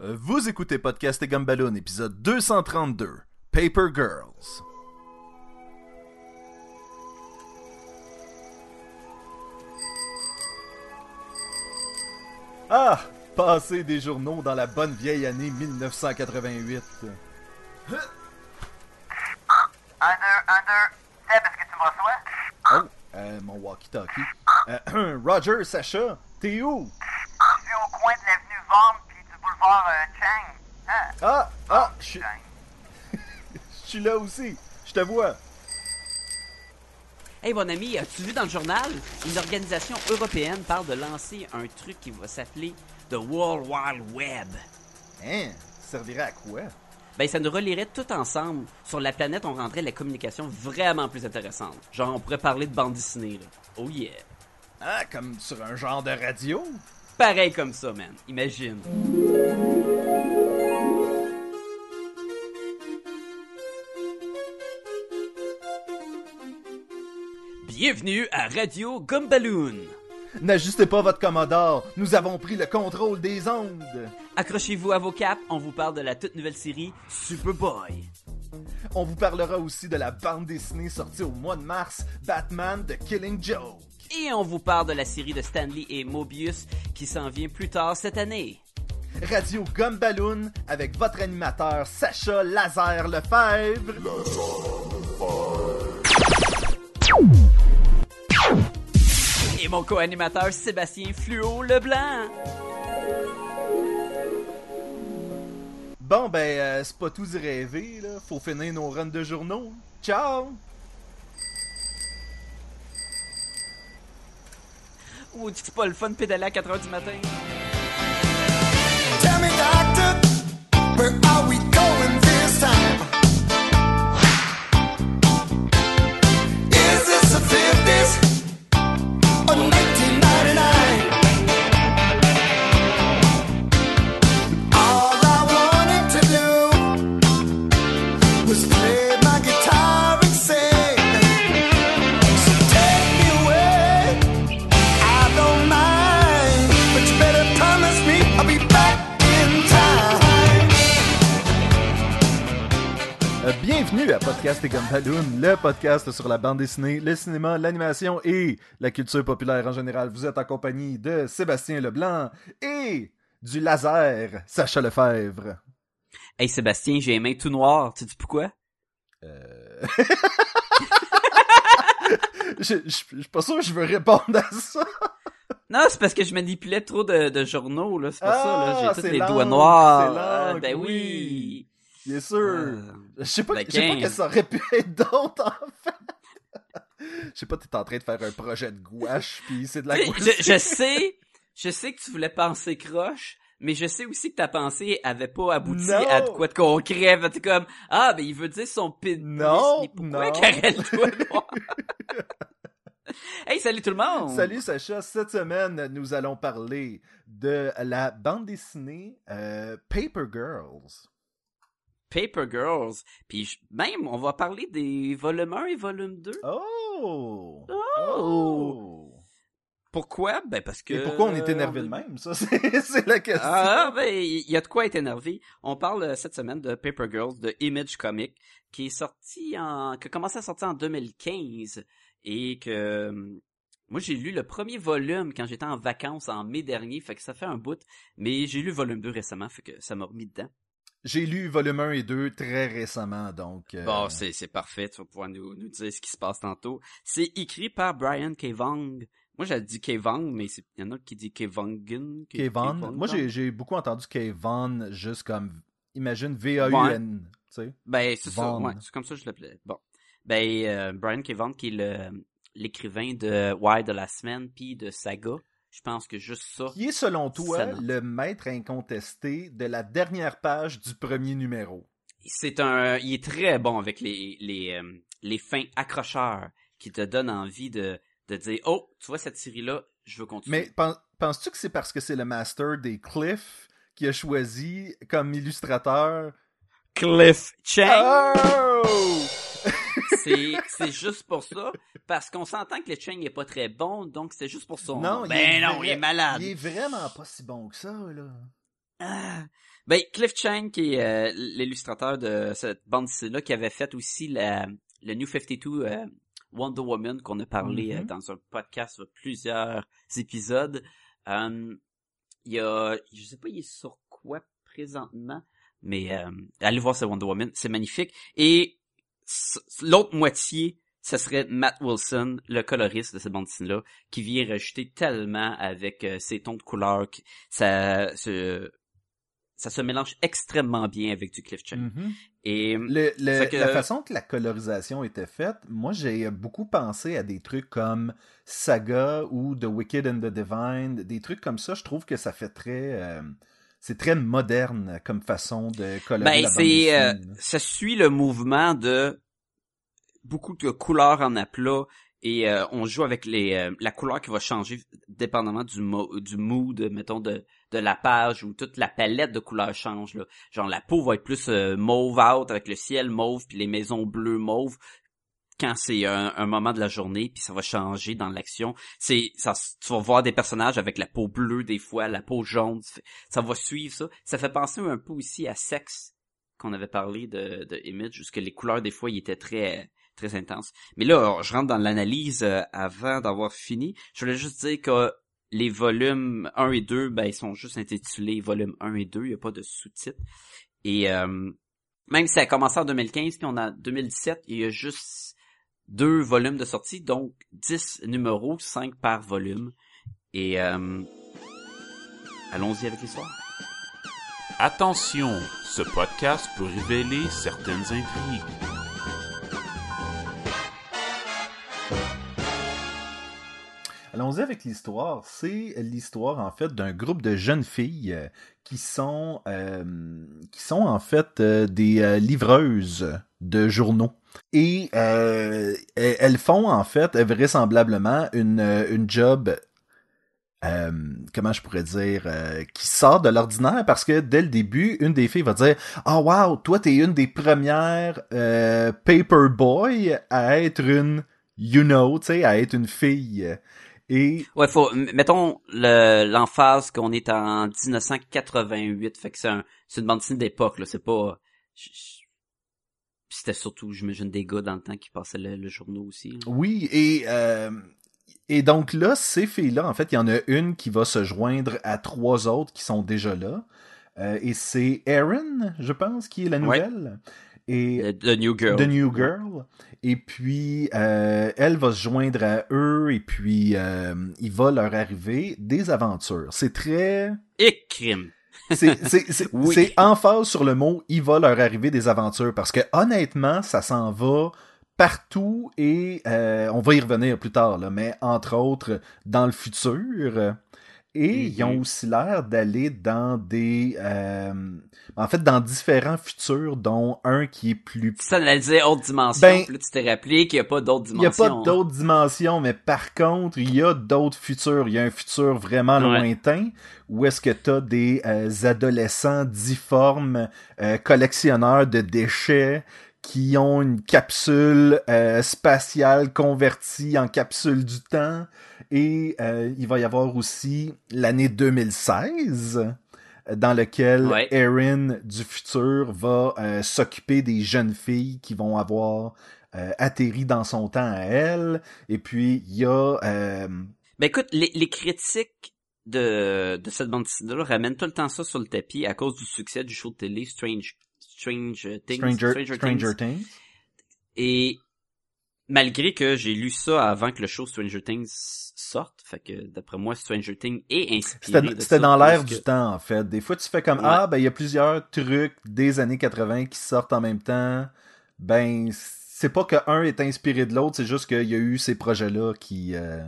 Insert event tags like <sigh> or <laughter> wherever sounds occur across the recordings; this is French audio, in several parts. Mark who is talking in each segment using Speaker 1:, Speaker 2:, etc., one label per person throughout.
Speaker 1: Euh, Vous écoutez Podcast et Gumballoon, épisode 232, Paper Girls. Ah, passer des journaux dans la bonne vieille année 1988.
Speaker 2: Un, deux, un, deux. Seb, est-ce que tu me reçois?
Speaker 1: Oh, euh, mon walkie-talkie. Euh, <clears throat> Roger, Sacha, t'es où?
Speaker 2: Je suis au coin de l'avenue Vaughan puis du boulevard euh, Chang. Hein?
Speaker 1: Ah, ah, je suis- <laughs> je suis là aussi. Je te vois.
Speaker 3: Hey mon ami, as-tu vu dans le journal? Une organisation européenne parle de lancer un truc qui va s'appeler The World Wide Web.
Speaker 1: Hein, ça servirait à quoi?
Speaker 3: Ben, ça nous relierait tout ensemble. Sur la planète, on rendrait la communication vraiment plus intéressante. Genre, on pourrait parler de bande dessinée, là. Oh yeah.
Speaker 1: Ah, comme sur un genre de radio?
Speaker 3: Pareil comme ça, man. Imagine. Bienvenue à Radio Gumballoon.
Speaker 1: N'ajustez pas votre Commodore, nous avons pris le contrôle des ondes.
Speaker 3: Accrochez-vous à vos caps, on vous parle de la toute nouvelle série Superboy.
Speaker 1: On vous parlera aussi de la bande dessinée sortie au mois de mars, Batman The Killing Joke.
Speaker 3: Et on vous parle de la série de Stanley et Mobius qui s'en vient plus tard cette année.
Speaker 1: Radio Gumballoon avec votre animateur Sacha Laser Lefebvre.
Speaker 3: Et mon co-animateur Sébastien Fluo Leblanc.
Speaker 1: Bon ben, euh, c'est pas tout d'y rêver, là. Faut finir nos runs de journaux. Ciao!
Speaker 3: Ou c'est pas le fun de pédaler à 4h du matin?
Speaker 4: Tell me, doctor, where are we going?
Speaker 1: Bienvenue à Podcast et Gumballoon, le podcast sur la bande dessinée, le cinéma, l'animation et la culture populaire en général. Vous êtes en compagnie de Sébastien Leblanc et du laser Sacha Lefebvre.
Speaker 3: Hey Sébastien, j'ai les mains tout noires. Tu sais pourquoi?
Speaker 1: Euh... <laughs> je, je, je suis pas sûr que je veux répondre à ça.
Speaker 3: Non, c'est parce que je manipulais trop de, de journaux, là. C'est pas ça, là.
Speaker 1: Ah,
Speaker 3: J'ai
Speaker 1: c'est
Speaker 3: tous les doigts noirs. Ah, ben
Speaker 1: oui. Bien sûr.
Speaker 3: Euh,
Speaker 1: Je sais pas,
Speaker 3: ben,
Speaker 1: je sais pas que ça aurait pu être d'autre, en fait. <laughs> Je sais pas, t'es en train de faire un projet de gouache, puis c'est de la gouache.
Speaker 3: je, je sais, je sais que tu voulais penser croche, mais je sais aussi que ta pensée avait pas abouti
Speaker 1: Non.
Speaker 3: à de quoi de concret. T'es comme, ah, ben il veut dire son pénis.
Speaker 1: Non,
Speaker 3: mais pourquoi
Speaker 1: non.
Speaker 3: hey, salut tout le monde!
Speaker 1: Salut Sacha, cette semaine, nous allons parler de la bande dessinée euh, Paper Girls.
Speaker 3: Paper Girls. Puis même, on va parler des volumes 1 et volume 2.
Speaker 1: Oh!
Speaker 3: Oh! Pourquoi? Ben parce que...
Speaker 1: Et pourquoi on est énervé de même? Ça, <laughs> c'est la question.
Speaker 3: Ah, ben, il y a de quoi être énervé. On parle euh, cette semaine de Paper Girls de Image Comic, qui est sorti en, qui a commencé à sortir en 2015 et que, euh, moi j'ai lu le premier volume quand j'étais en vacances en mai dernier, fait que ça fait un bout, mais j'ai lu le volume 2 récemment, fait que ça m'a remis dedans.
Speaker 1: J'ai lu volume 1 et 2 très récemment, donc... euh,
Speaker 3: Bon, c'est, c'est parfait, tu vas pouvoir nous, nous dire ce qui se passe tantôt. C'est écrit par Brian K. Vaughan. Moi j'ai dit K. Vaughan, mais il y en a qui dit K. Vaughan. K-. K. Vaughan.
Speaker 1: Moi, j'ai j'ai beaucoup entendu Kevon juste comme... Imagine V-A-U-N, tu sais.
Speaker 3: Ben, c'est ça,
Speaker 1: Vaughn.
Speaker 3: ouais, c'est comme ça que je l'appelais. Bon. Ben, euh, Brian K. Vaughan, qui est le, l'écrivain de Wire de la semaine, puis de Saga, je pense que juste ça.
Speaker 1: Qui est, selon toi, le maître incontesté de la dernière page du premier numéro?
Speaker 3: C'est un, il est très bon avec les, les, euh, les fins accrocheurs qui te donnent envie de, de dire, oh, tu vois cette série-là, je veux continuer.
Speaker 1: Mais pen- penses-tu que c'est parce que c'est le master des Cliff qui a choisi comme illustrateur?
Speaker 3: Cliff Chang,
Speaker 1: Oh!
Speaker 3: C'est, juste pour ça, parce qu'on s'entend que le Chang est pas très bon, donc c'est juste pour son
Speaker 1: Non, il
Speaker 3: Ben
Speaker 1: est
Speaker 3: non,
Speaker 1: vrai-
Speaker 3: il est malade.
Speaker 1: Il est vraiment pas si bon que ça, là.
Speaker 3: Ah, Ben, Cliff Chang, qui est euh, l'illustrateur de cette bande dessinée-là, qui avait fait aussi la, le New 52 euh, Wonder Woman qu'on a parlé euh, dans un podcast sur plusieurs épisodes. Il y a, je sais pas, il est sur quoi présentement, mais allez voir ce Wonder Woman, c'est magnifique. Et l'autre moitié, ce serait Matt Wilson, le coloriste de cette bande dessinée-là, qui vient rajouter tellement avec euh, ses tons de couleur, que ça, se, ça se mélange extrêmement bien avec du Cliff Chang.
Speaker 1: Mhm.
Speaker 3: Et
Speaker 1: Le- le-
Speaker 3: Fait que-
Speaker 1: La façon que la colorisation était faite, moi j'ai beaucoup pensé à des trucs comme Saga ou The Wicked and the Divine, des trucs comme ça. Je trouve que ça fait très, euh, c'est très moderne comme façon de colorer
Speaker 3: Ben,
Speaker 1: la bande
Speaker 3: c'est, euh, ça suit le mouvement de beaucoup de couleurs en aplat et euh, on joue avec les euh, la couleur qui va changer dépendamment du mo- du mood mettons de de la page où toute la palette de couleurs change là. Genre la peau va être plus euh, mauve out avec le ciel mauve puis les maisons bleues mauve quand c'est un, un moment de la journée puis ça va changer dans l'action. C'est ça tu vas voir des personnages avec la peau bleue des fois, la peau jaune, ça va suivre ça. Ça fait penser un peu aussi à Sex qu'on avait parlé de, de Image, où que les couleurs des fois ils étaient très très intenses. Mais là, je rentre dans l'analyse euh, avant d'avoir fini. Je voulais juste dire que les volumes 1 et 2, ben ils sont juste intitulés volume 1 et 2, il n'y a pas de sous-titres. Et euh, même si ça a commencé en 2015, puis on a 2017, il y a juste deux volumes de sortie, donc 10 numéros, 5 par volume. Et euh, allons-y avec l'histoire.
Speaker 5: Attention, ce podcast peut révéler certaines intrigues.
Speaker 1: Allons-y avec l'histoire. C'est l'histoire en fait d'un groupe de jeunes filles euh, qui sont euh, qui sont en fait euh, des euh, livreuses de journaux. Et elles font en fait vraisemblablement une une job comment je pourrais dire qui sort de l'ordinaire parce que dès le début une des filles va dire oh wow toi t'es une des premières euh, paperboy à être une you know tu sais à être une fille et
Speaker 3: Ouais, faut mettons le l'emphase qu'on est en 1988, fait que c'est un c'est une bande dessinée d'époque là, c'est pas c'était surtout j'imagine des gars dans le temps qui passaient le, le journaux aussi. là.
Speaker 1: Oui, et, euh, et donc là, ces filles-là, en fait, il y en a une qui va se joindre à trois autres qui sont déjà là. Euh, et c'est Erin, je pense, qui est la
Speaker 3: Ouais.
Speaker 1: Et
Speaker 3: The, The New Girl.
Speaker 1: The New Girl. Et puis, euh, elle va se joindre à eux et puis euh, il va leur arriver des aventures. C'est très...
Speaker 3: Et crime.
Speaker 1: C'est c'est- c'est- <laughs>
Speaker 3: Oui.
Speaker 1: c'est emphase sur le mot « il va leur arriver des aventures » parce que honnêtement, ça s'en va partout et euh, on va y revenir plus tard, là, mais entre autres dans le futur. Et ils ont aussi l'air d'aller dans des... euh, en fait, dans différents futurs, dont un qui est plus
Speaker 3: Tu t'analysais autre dimension,
Speaker 1: Ben,
Speaker 3: là tu t'es rappelé qu'il y a pas d'autres
Speaker 1: il n'y a
Speaker 3: dimensions.
Speaker 1: pas d'autres dimensions, mais par contre, il y a d'autres futurs. Il y a un futur vraiment
Speaker 3: Ouais.
Speaker 1: lointain où est-ce que tu as des euh, adolescents difformes, euh, collectionneurs de déchets qui ont une capsule euh, spatiale convertie en capsule du temps. Et euh, il va y avoir aussi l'année 2016 euh, dans lequel
Speaker 3: Ouais.
Speaker 1: Erin du futur va euh, s'occuper des jeunes filles qui vont avoir euh, atterri dans son temps à elle. Et puis, il y a... euh,
Speaker 3: Ben écoute, les, les critiques de, de cette bande dessinée-là ramènent tout le temps ça sur le tapis à cause du succès du show de télé Strange Strange Things.
Speaker 1: Stranger,
Speaker 3: Things.
Speaker 1: Stranger Things.
Speaker 3: Et malgré que j'ai lu ça avant que le show Stranger Things sorte, fait que d'après moi Stranger Things est inspiré
Speaker 1: C'était dans l'air
Speaker 3: que-
Speaker 1: du temps, en fait. Des fois, tu fais comme,
Speaker 3: Ouais.
Speaker 1: ah, ben, il y a plusieurs trucs des années 80 qui sortent en même temps. Ben, c'est pas que un est inspiré de l'autre, c'est juste qu'il y a eu ces projets-là qui... euh,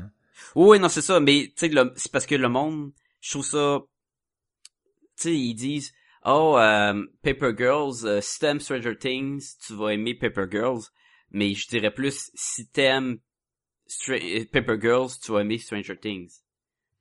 Speaker 3: Oui, non, c'est ça, mais tu sais, le- c'est parce que le monde, je trouve ça, tu sais, ils disent, oh, euh, Paper Girls, euh, si t'aimes Stranger Things, tu vas aimer Paper Girls, mais je dirais plus, si t'aimes euh, Paper Girls, tu vas aimer Stranger Things.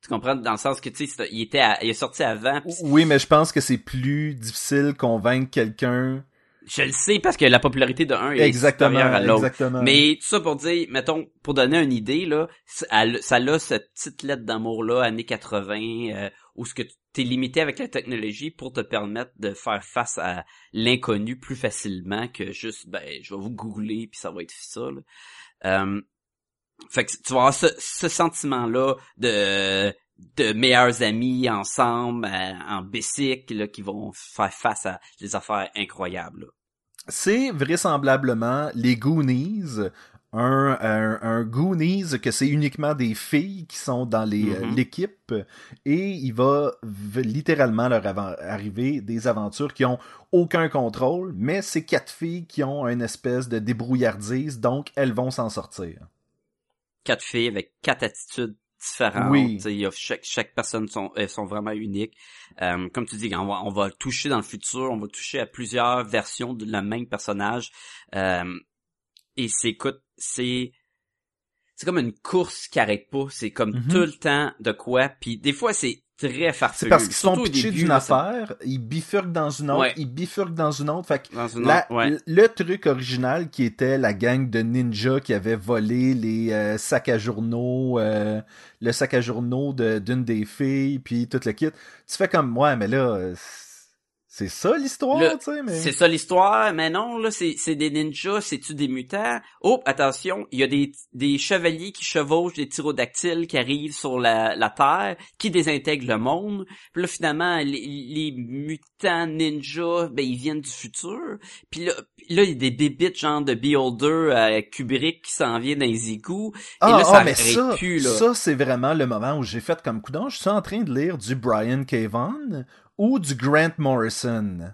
Speaker 3: Tu comprends? Dans le sens que, tu sais, il était, à- il est sorti avant, pis
Speaker 1: Oui, mais je pense que c'est plus difficile convaincre quelqu'un...
Speaker 3: je le sais parce que la popularité de un est
Speaker 1: Exactement,
Speaker 3: supérieure à l'autre.
Speaker 1: exactement.
Speaker 3: Mais tout ça pour dire, mettons, pour donner une idée, là, ça a, ça a cette petite lettre d'amour-là, années 80, euh, où ce que tu- t'es limité avec la technologie pour te permettre de faire face à l'inconnu plus facilement que juste ben je vais vous googler puis ça va être ça là. Euh, fait que tu vas avoir ce, ce sentiment là de de meilleurs amis ensemble euh, en bicycle là, qui vont faire face à des affaires incroyables.
Speaker 1: C'est vraisemblablement les Goonies. Un, un, un Goonies que c'est uniquement des filles qui sont dans les, euh,
Speaker 3: Mhm.
Speaker 1: l'équipe et il va littéralement leur arriver des aventures qui ont aucun contrôle, mais c'est quatre filles qui ont une espèce de débrouillardise, donc elles vont s'en sortir.
Speaker 3: Quatre filles avec quatre attitudes différentes.
Speaker 1: Oui.
Speaker 3: Y a chaque personne sont elles sont vraiment uniques. Euh, comme tu dis, on va on va toucher dans le futur, on va toucher à plusieurs versions de la même personnage. Euh, et c'est écoute, c'est c'est comme une course qui arrête pas. C'est comme
Speaker 1: Mhm.
Speaker 3: tout le temps de quoi. Puis des fois c'est très farfelu.
Speaker 1: C'est parce qu'ils sont pitchés d'une affaire, ils bifurquent dans une autre,
Speaker 3: Ouais.
Speaker 1: ils bifurquent dans une autre, fait que
Speaker 3: Dans une
Speaker 1: La-
Speaker 3: autre- ouais.
Speaker 1: Le truc original qui était la gang de ninjas qui avait volé les euh, sacs à journaux, euh, le sac à journaux de- d'une des filles, puis tout le kit. Tu fais comme, ouais, mais là, c'est ça l'histoire, tu sais, mais...
Speaker 3: C'est ça l'histoire, mais non, là, c'est, des ninjas, c'est-tu des mutants? Oh, attention, il y a des, des chevaliers qui chevauchent des tyrodactyles qui arrivent sur la, la Terre, qui désintègrent le monde. Puis là, finalement, les, les mutants ninjas, ben, ils viennent du futur. Puis là, là, il y a des bébites genre de Beholder à Kubrick qui s'en vient dans les égouts.
Speaker 1: Ah,
Speaker 3: et là,
Speaker 1: ah,
Speaker 3: ça
Speaker 1: mais ça,
Speaker 3: plus, là.
Speaker 1: ça c'est vraiment le moment où j'ai fait comme coudon. Je suis en train de lire du Brian K. Ou du Grant Morrison.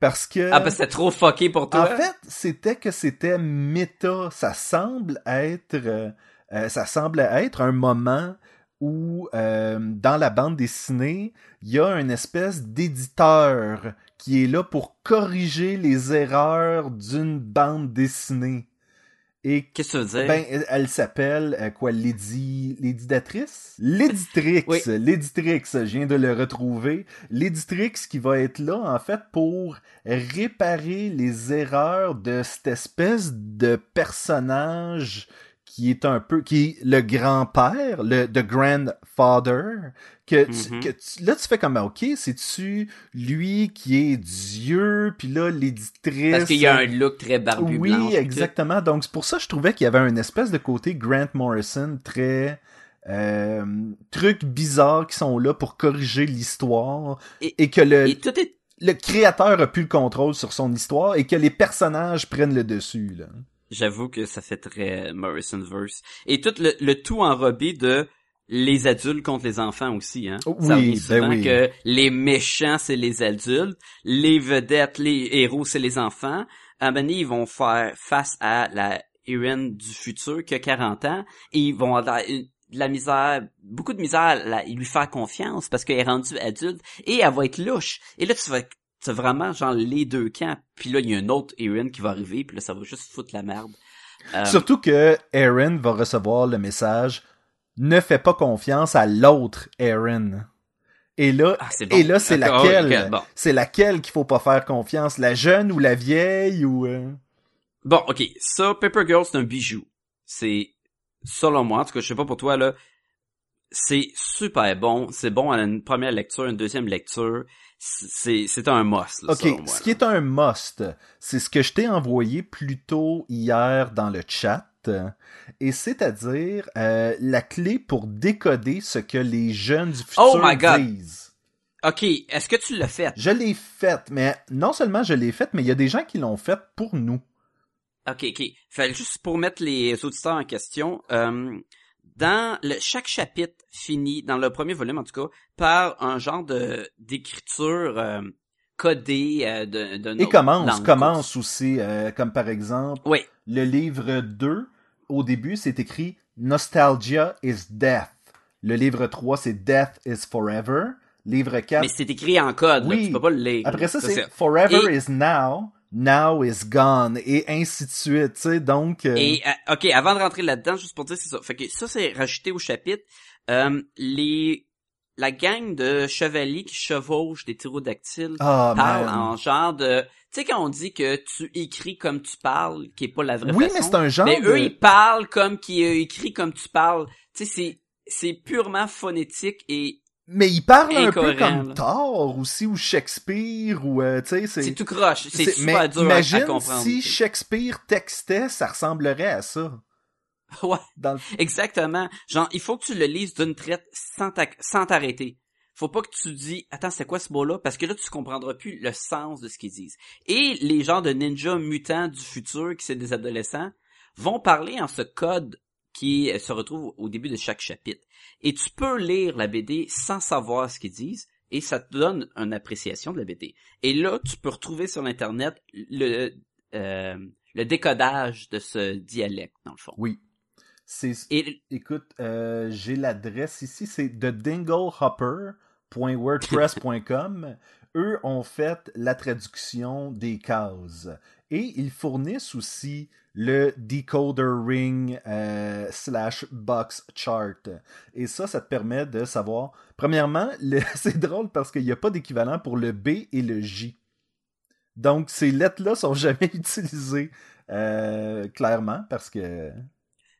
Speaker 1: Parce que...
Speaker 3: Ah, ben, c'était trop fucké pour toi.
Speaker 1: En fait, c'était que c'était méta. Ça semble être, euh, euh, ça semble être un moment où euh, dans la bande dessinée, il y a une espèce d'éditeur qui est là pour corriger les erreurs d'une bande dessinée. Et
Speaker 3: Qu'est-ce que ça veut dire?
Speaker 1: ben, elle, elle s'appelle euh, quoi, Lady, l'édidatrice, l'éditrix,
Speaker 3: Oui.
Speaker 1: l'éditrix. Je viens de le retrouver. L'éditrix qui va être là en fait pour réparer les erreurs de cette espèce de personnage qui est un peu, qui est le grand-père, le the grandfather, que, tu-
Speaker 3: Mhm.
Speaker 1: que tu- là tu fais comme ok, c'est tu lui qui est Dieu, puis là l'éditrice.
Speaker 3: Parce qu'il y a un look très barbu
Speaker 1: Oui, exactement. Donc c'est pour ça que je trouvais qu'il y avait un espèce de côté Grant Morrison très euh, trucs bizarres qui sont là pour corriger l'histoire
Speaker 3: Et-
Speaker 1: et, que le,
Speaker 3: Et tout est
Speaker 1: le créateur a plus le contrôle sur son histoire et que les personnages prennent le dessus. Là.
Speaker 3: J'avoue que ça fait très Morrison verse. Et tout le, le tout enrobé de les adultes contre les enfants aussi, hein.
Speaker 1: Oui,
Speaker 3: ça revient
Speaker 1: ben
Speaker 3: souvent
Speaker 1: oui.
Speaker 3: que les méchants c'est les adultes, les vedettes, les héros c'est les enfants. À un moment donné, ils vont faire face à la héroïne du futur qui a 40 ans et ils vont avoir une- de la misère, beaucoup de misère à la- lui faire confiance parce qu'elle est rendue adulte et elle va être louche. Et là, tu vas c'est vraiment genre les deux camps. Puis là, il y a une autre héroïne qui va arriver, puis là, ça va juste foutre la merde. Euh,
Speaker 1: Surtout que Aaron va recevoir le message ne fais pas confiance à l'autre Aaron. Et là,
Speaker 3: Ah, bon.
Speaker 1: et là c'est
Speaker 3: D'accord,
Speaker 1: laquelle
Speaker 3: bon.
Speaker 1: C'est laquelle qu'il faut pas faire confiance, la jeune ou la vieille ou euh?
Speaker 3: Bon, ok. Ça, Paper Girl, c'est un bijou. C'est, selon moi, en tout cas, je sais pas pour toi, là, c'est super bon. C'est bon à une première lecture, une deuxième lecture. C'est, un must, là,
Speaker 1: Ok,
Speaker 3: moi,
Speaker 1: ce qui est un must, c'est ce que je t'ai envoyé plus tôt hier dans le chat, et c'est-à-dire euh, la clé pour décoder ce que les jeunes du futur
Speaker 3: Oh my God.
Speaker 1: disent.
Speaker 3: Ok, est-ce que tu l'as fait?
Speaker 1: Je l'ai faite, mais non seulement je l'ai faite, mais il y a des gens qui l'ont faite pour nous.
Speaker 3: Ok, ok. Fait juste pour mettre les auditeurs en question, euh, dans le, chaque chapitre finit, dans le premier volume en tout cas, par un genre de d'écriture euh, codée euh, de, de
Speaker 1: Et commence, commence aussi, euh, comme par exemple,
Speaker 3: Oui,
Speaker 1: le livre 2, au début, c'est écrit Nostalgia is Death. Le livre 3, c'est Death is Forever. Livre 4,
Speaker 3: mais c'est écrit en code, là,
Speaker 1: Oui.
Speaker 3: tu peux pas le lire.
Speaker 1: après ça,
Speaker 3: Ça,
Speaker 1: c'est Forever
Speaker 3: Et-
Speaker 1: is Now, Now is Gone, et ainsi de suite, tu sais, donc... euh,
Speaker 3: Et euh, ok, avant de rentrer là-dedans, juste pour dire c'est ça. Fait que ça c'est rajouté au chapitre. Euh, les la gang de chevaliers qui chevauchent des tyrodactyles
Speaker 1: Ah,
Speaker 3: parlent
Speaker 1: man.
Speaker 3: en genre de tu sais quand on dit que tu écris comme tu parles, qui est pas la vraie
Speaker 1: Oui,
Speaker 3: façon.
Speaker 1: mais c'est un genre
Speaker 3: Mais
Speaker 1: de...
Speaker 3: eux ils parlent comme qui est écrit comme tu parles. Tu sais c'est c'est purement phonétique et
Speaker 1: Mais il parle un peu comme. Thor aussi, ou Shakespeare, ou, euh, tu sais, c'est...
Speaker 3: C'est tout croche. C'est super
Speaker 1: mais
Speaker 3: dur à-
Speaker 1: imagine
Speaker 3: à, comprendre.
Speaker 1: si Shakespeare textait, ça ressemblerait à ça. <laughs>
Speaker 3: Ouais,
Speaker 1: Dans le-
Speaker 3: exactement. Genre, il faut que tu le lises d'une traite sans t'arrêter. Faut pas que tu dis, attends, c'est quoi ce mot-là? Parce que là, tu comprendras plus le sens de ce qu'ils disent. Et les genres de ninjas mutants du futur, qui c'est des adolescents, vont parler en ce code qui euh, se retrouve au début de chaque chapitre. Et tu peux lire la BD sans savoir ce qu'ils disent, et ça te donne une appréciation de la BD. Et là, tu peux retrouver sur Internet le, euh, le décodage de ce dialecte, dans le fond.
Speaker 1: Oui. C'est...
Speaker 3: Et
Speaker 1: Écoute, euh, j'ai l'adresse ici, c'est thedinglehopper.wordpress.com. <laughs> Eux ont fait la traduction des cases. Et ils fournissent aussi le decoder ring euh, slash box chart. Et ça, ça te permet de savoir. Premièrement, <laughs> c'est drôle parce qu'il n'y a pas d'équivalent pour le B et le J. Donc, ces lettres-là sont <laughs> jamais utilisées euh, clairement parce que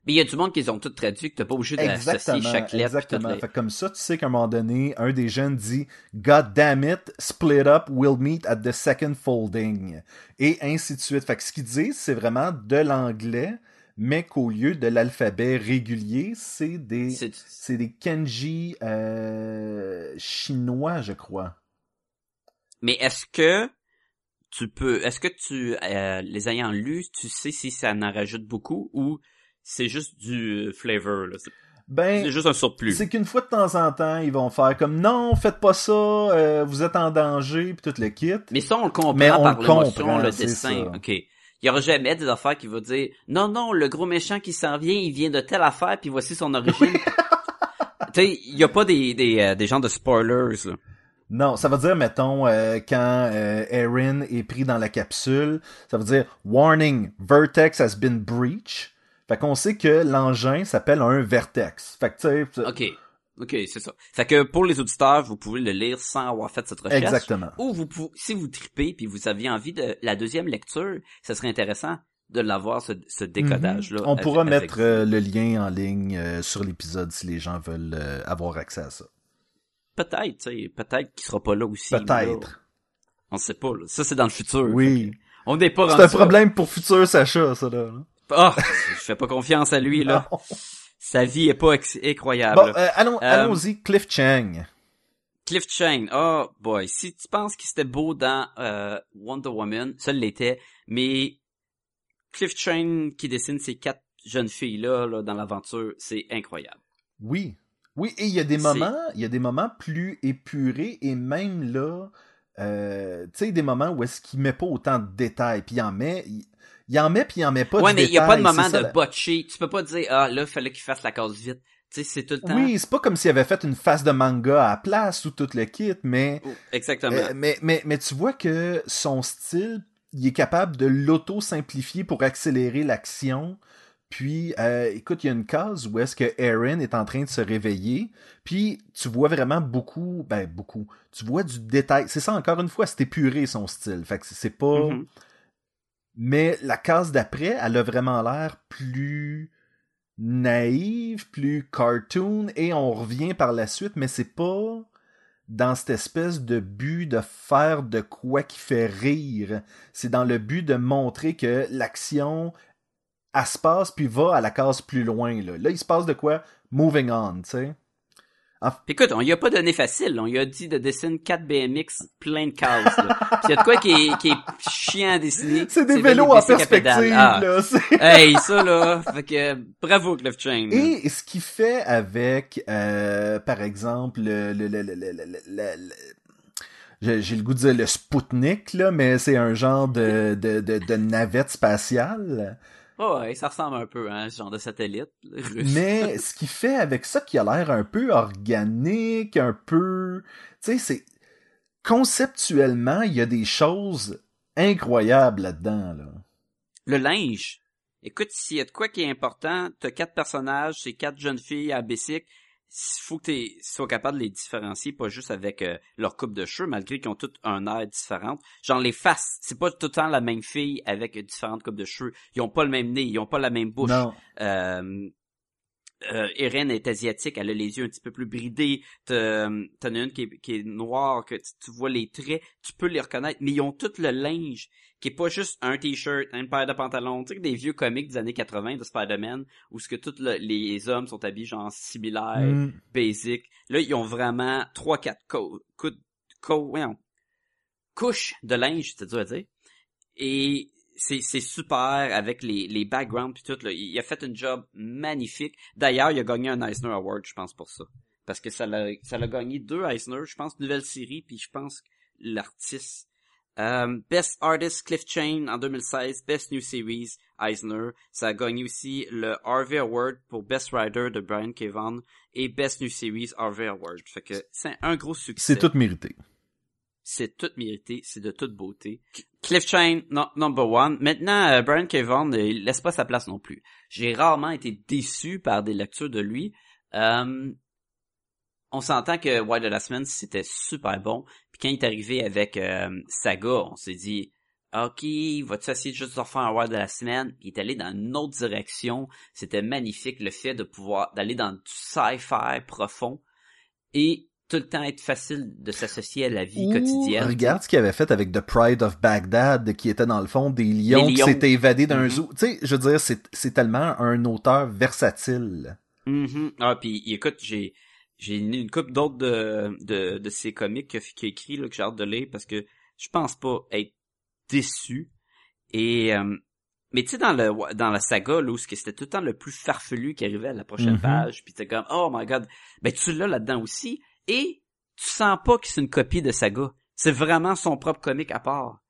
Speaker 3: Mais il y a du monde qui les ont toutes traduit, que t'as pas obligé d'associer chaque lettre.
Speaker 1: exactement.
Speaker 3: les-
Speaker 1: Fait comme ça, tu sais qu'à un moment donné, un des jeunes dit God damn it, split up, we'll meet at the second folding. Et ainsi de suite. Fait que ce qu'ils disent, c'est vraiment de l'anglais, mais qu'au lieu de l'alphabet régulier, c'est des,
Speaker 3: C'est-
Speaker 1: c'est des kanji euh, chinois, je crois.
Speaker 3: Mais est-ce que tu peux, est-ce que tu, euh, les ayant lus, tu sais si ça en rajoute beaucoup ou c'est juste du flavor, là? C'est
Speaker 1: Ben,
Speaker 3: c'est juste un surplus.
Speaker 1: c'est qu'une fois de temps en temps, ils vont faire comme non, faites pas ça, euh, vous êtes en danger, puis tout le kit.
Speaker 3: Mais ça, on le comprend
Speaker 1: Mais on
Speaker 3: par
Speaker 1: le
Speaker 3: l'émotion,
Speaker 1: comprend,
Speaker 3: le dessin.
Speaker 1: ça.
Speaker 3: OK. Il y aura jamais des affaires qui vont dire non, non, le gros méchant qui s'en vient, il vient de telle affaire, puis voici son origine. <laughs> tu sais, il y a pas des, des, euh, des gens de spoilers, là.
Speaker 1: Non, ça veut dire, mettons, euh, quand euh, Erin est pris dans la capsule, ça veut dire Warning, Vertex has been breached. Fait qu'on sait que l'engin s'appelle un Vertex. Fait que, tu sais,
Speaker 3: OK. OK, c'est ça. Fait que pour les auditeurs, vous pouvez le lire sans avoir fait cette recherche.
Speaker 1: exactement.
Speaker 3: Ou vous pouvez, si vous tripez puis vous aviez envie de la deuxième lecture, ce serait intéressant de l'avoir ce, ce décodage-là.
Speaker 1: Mhm. On pourra
Speaker 3: avec-
Speaker 1: mettre euh, le lien en ligne euh, sur l'épisode si les gens veulent euh, avoir accès à ça.
Speaker 3: Peut-être, tu sais, peut-être qu'il sera pas là aussi. là,
Speaker 1: Peut-être.
Speaker 3: On sait pas, là. Ça, c'est dans le futur.
Speaker 1: Oui.
Speaker 3: On n'est pas
Speaker 1: C'est un
Speaker 3: là.
Speaker 1: problème pour futur Sacha, ça, là.
Speaker 3: Ah, je fais pas confiance à lui, là.
Speaker 1: Non.
Speaker 3: Sa vie est pas incroyable.
Speaker 1: Bon, euh, allons,
Speaker 3: Euh,
Speaker 1: allons-y, Cliff Chang.
Speaker 3: Cliff Chang, oh boy, si tu penses qu'il était beau dans euh, Wonder Woman, ça l'était, mais Cliff Chang qui dessine ces quatre jeunes filles-là là, dans l'aventure, c'est incroyable.
Speaker 1: Oui. Oui, et il y a des moments, il y a des moments plus épurés et même là, euh, tu sais, des moments où est-ce qu'il met pas autant de détails, puis il en met, il, il en met puis il en met pas
Speaker 3: ouais, mais il y a pas de moment de botcher. Tu peux pas dire, ah là, fallait qu'il fasse la case vite. Tu sais, c'est tout le temps.
Speaker 1: Oui, c'est pas comme s'il avait fait une face de manga à la place ou tout le kit, mais
Speaker 3: Exactement.
Speaker 1: euh, mais, mais mais tu vois que son style, il est capable de l'auto-simplifier pour accélérer l'action. Puis, euh, écoute, il y a une case où est-ce que Erin est en train de se réveiller, puis tu vois vraiment beaucoup, ben beaucoup, tu vois du détail. C'est ça, encore une fois, c'est épuré son style. Fait que c'est pas...
Speaker 3: Mhm.
Speaker 1: Mais la case d'après, elle a vraiment l'air plus naïve, plus cartoon, et on revient par la suite, mais c'est pas dans cette espèce de but de faire de quoi qui fait rire. C'est dans le but de montrer que l'action, elle se passe puis va à la case plus loin. Là, là il se passe de quoi? Moving on, tu sais.
Speaker 3: Écoute, on lui a pas donné facile. On lui a dit de dessiner 4 BMX plein de cases. Puis il y a de quoi qui est, qui est chiant à dessiner.
Speaker 1: C'est des vélos en perspective,
Speaker 3: Ah.
Speaker 1: là.
Speaker 3: Hey, ça là, fait que bravo Cliff Chain.
Speaker 1: Et ce qu'il fait avec, euh, par exemple, le, j'ai j'ai le goût de dire le Spoutnik, là, mais c'est un genre de, de, de, de navette spatiale.
Speaker 3: Oh, ouais, ça ressemble un peu à ce genre de satellite russe.
Speaker 1: Mais ce qu'il fait avec ça qui a l'air un peu organique, un peu... Tu sais, c'est... Conceptuellement, il y a des choses incroyables là-dedans, là.
Speaker 3: Le linge. Écoute, s'il y a de quoi qui est important, t'as quatre personnages, c'est quatre jeunes filles à bicycle. Il faut que tu sois capable de les différencier, pas juste avec euh, leur coupe de cheveux, malgré qu'ils ont toutes un air différent. Genre les faces, c'est pas tout le temps la même fille avec différentes coupes de cheveux. Ils ont pas le même nez, ils ont pas la même bouche.
Speaker 1: Non.
Speaker 3: Euh, euh, Eren est asiatique, elle a les yeux un petit peu plus bridés. T'as- T'en as une qui est, qui est noire, que tu, tu vois les traits, tu peux les reconnaître, mais ils ont tout le linge, qui est pas juste un t-shirt, une paire de pantalons, tu sais, des vieux comics des années 80 de Spider-Man, où ce que tous le- les hommes sont habillés genre similaires,
Speaker 1: Mm.
Speaker 3: basic. Là, ils ont vraiment trois, quatre co co co- voyons, couches de linge, c'est dur à dire. Et c'est super avec les, les backgrounds puis tout. Là. Il a fait un job magnifique. D'ailleurs, il a gagné un Eisner Award, je pense, pour ça. Parce que ça l'a ça l'a gagné deux Eisner, je pense, nouvelle série, puis je pense l'artiste. Euh, Best Artist Cliff Chain en 2016, Best New Series Eisner. Ça a gagné aussi le Harvey Award pour Best Writer de Brian Kevan et Best New Series Harvey Award. Fait que c'est un gros succès
Speaker 1: C'est tout mérité.
Speaker 3: C'est tout mérité, c'est de toute beauté. Cliff Chain, number one. Maintenant, euh, Brian Kevan ne laisse pas sa place non plus. J'ai rarement été déçu par des lectures de lui. Euh, on s'entend que Wild de la semaine, c'était super bon. Puis quand il est arrivé avec euh, Saga, on s'est dit, OK, va-tu essayer juste de refaire un Wild de la semaine? Il est allé dans une autre direction. C'était magnifique le fait de pouvoir, d'aller dans du sci-fi profond. Et tout le temps être facile de s'associer à la vie quotidienne.
Speaker 1: regarde ce qu'il avait fait avec The Pride of Baghdad, qui était dans le fond des lions,
Speaker 3: Des
Speaker 1: qui
Speaker 3: lions.
Speaker 1: s'étaient évadés d'un
Speaker 3: Mhm.
Speaker 1: zoo. Tu sais, je veux dire, c'est c'est tellement un auteur versatile.
Speaker 3: Mhm. Ah, puis écoute, j'ai j'ai une couple d'autres de, de, de ces comics qu'il a, qu'il a écrit là, que j'ai hâte de lire parce que je pense pas être déçu. Et euh, mais tu sais dans le dans la saga là où c'était tout le temps le plus farfelu qui arrivait à la prochaine
Speaker 1: Mhm.
Speaker 3: page, puis t'es comme oh my god, ben tu l'as là-dedans aussi et tu sens pas que c'est une copie de saga. C'est vraiment son propre comic à part.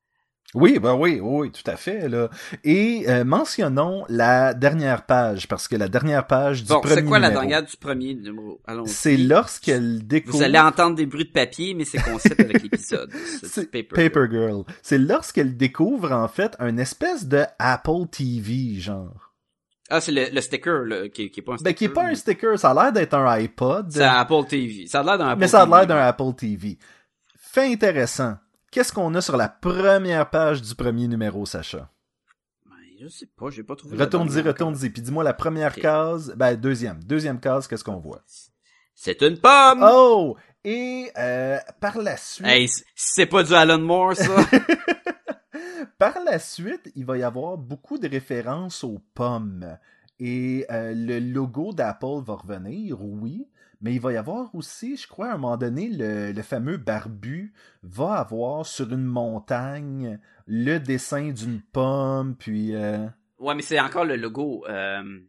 Speaker 1: Oui, ben oui, oui, tout à fait. Là. Et euh, mentionnons la dernière page, parce que la dernière page du
Speaker 3: Bon,
Speaker 1: premier
Speaker 3: c'est quoi la dernière du premier numéro? Allons.
Speaker 1: C'est lorsqu'elle découvre...
Speaker 3: Vous allez entendre des bruits de papier, mais c'est concept avec l'épisode. <laughs> C'est paper.
Speaker 1: Paper Girl. C'est lorsqu'elle découvre, en fait, un espèce de Apple TV, genre.
Speaker 3: Ah, c'est le, le sticker, là, qui, qui est pas un sticker.
Speaker 1: Ben, qui est pas un sticker, ça a l'air d'être un iPod.
Speaker 3: C'est un Apple TV. Ça a l'air d'un Apple
Speaker 1: Mais ça a l'air d'un Apple TV. Fait intéressant. Qu'est-ce qu'on a sur la première page du premier numéro, Sacha?
Speaker 3: Ben, je sais pas, j'ai pas trouvé.
Speaker 1: Retourne-y, retourne-y. Puis dis-moi la première case. Ben, deuxième. Deuxième case, qu'est-ce qu'on voit?
Speaker 3: C'est une pomme!
Speaker 1: Oh! Et euh, par la suite...
Speaker 3: Hey, c'est pas du Alan Moore, ça! <laughs>
Speaker 1: Par la suite, il va y avoir beaucoup de références aux pommes. Et euh, le logo d'Apple va revenir, oui. Mais il va y avoir aussi, je crois, à un moment donné, le, fameux barbu va avoir sur une montagne le dessin d'une pomme, puis... euh,
Speaker 3: ouais, mais c'est encore le logo. euh,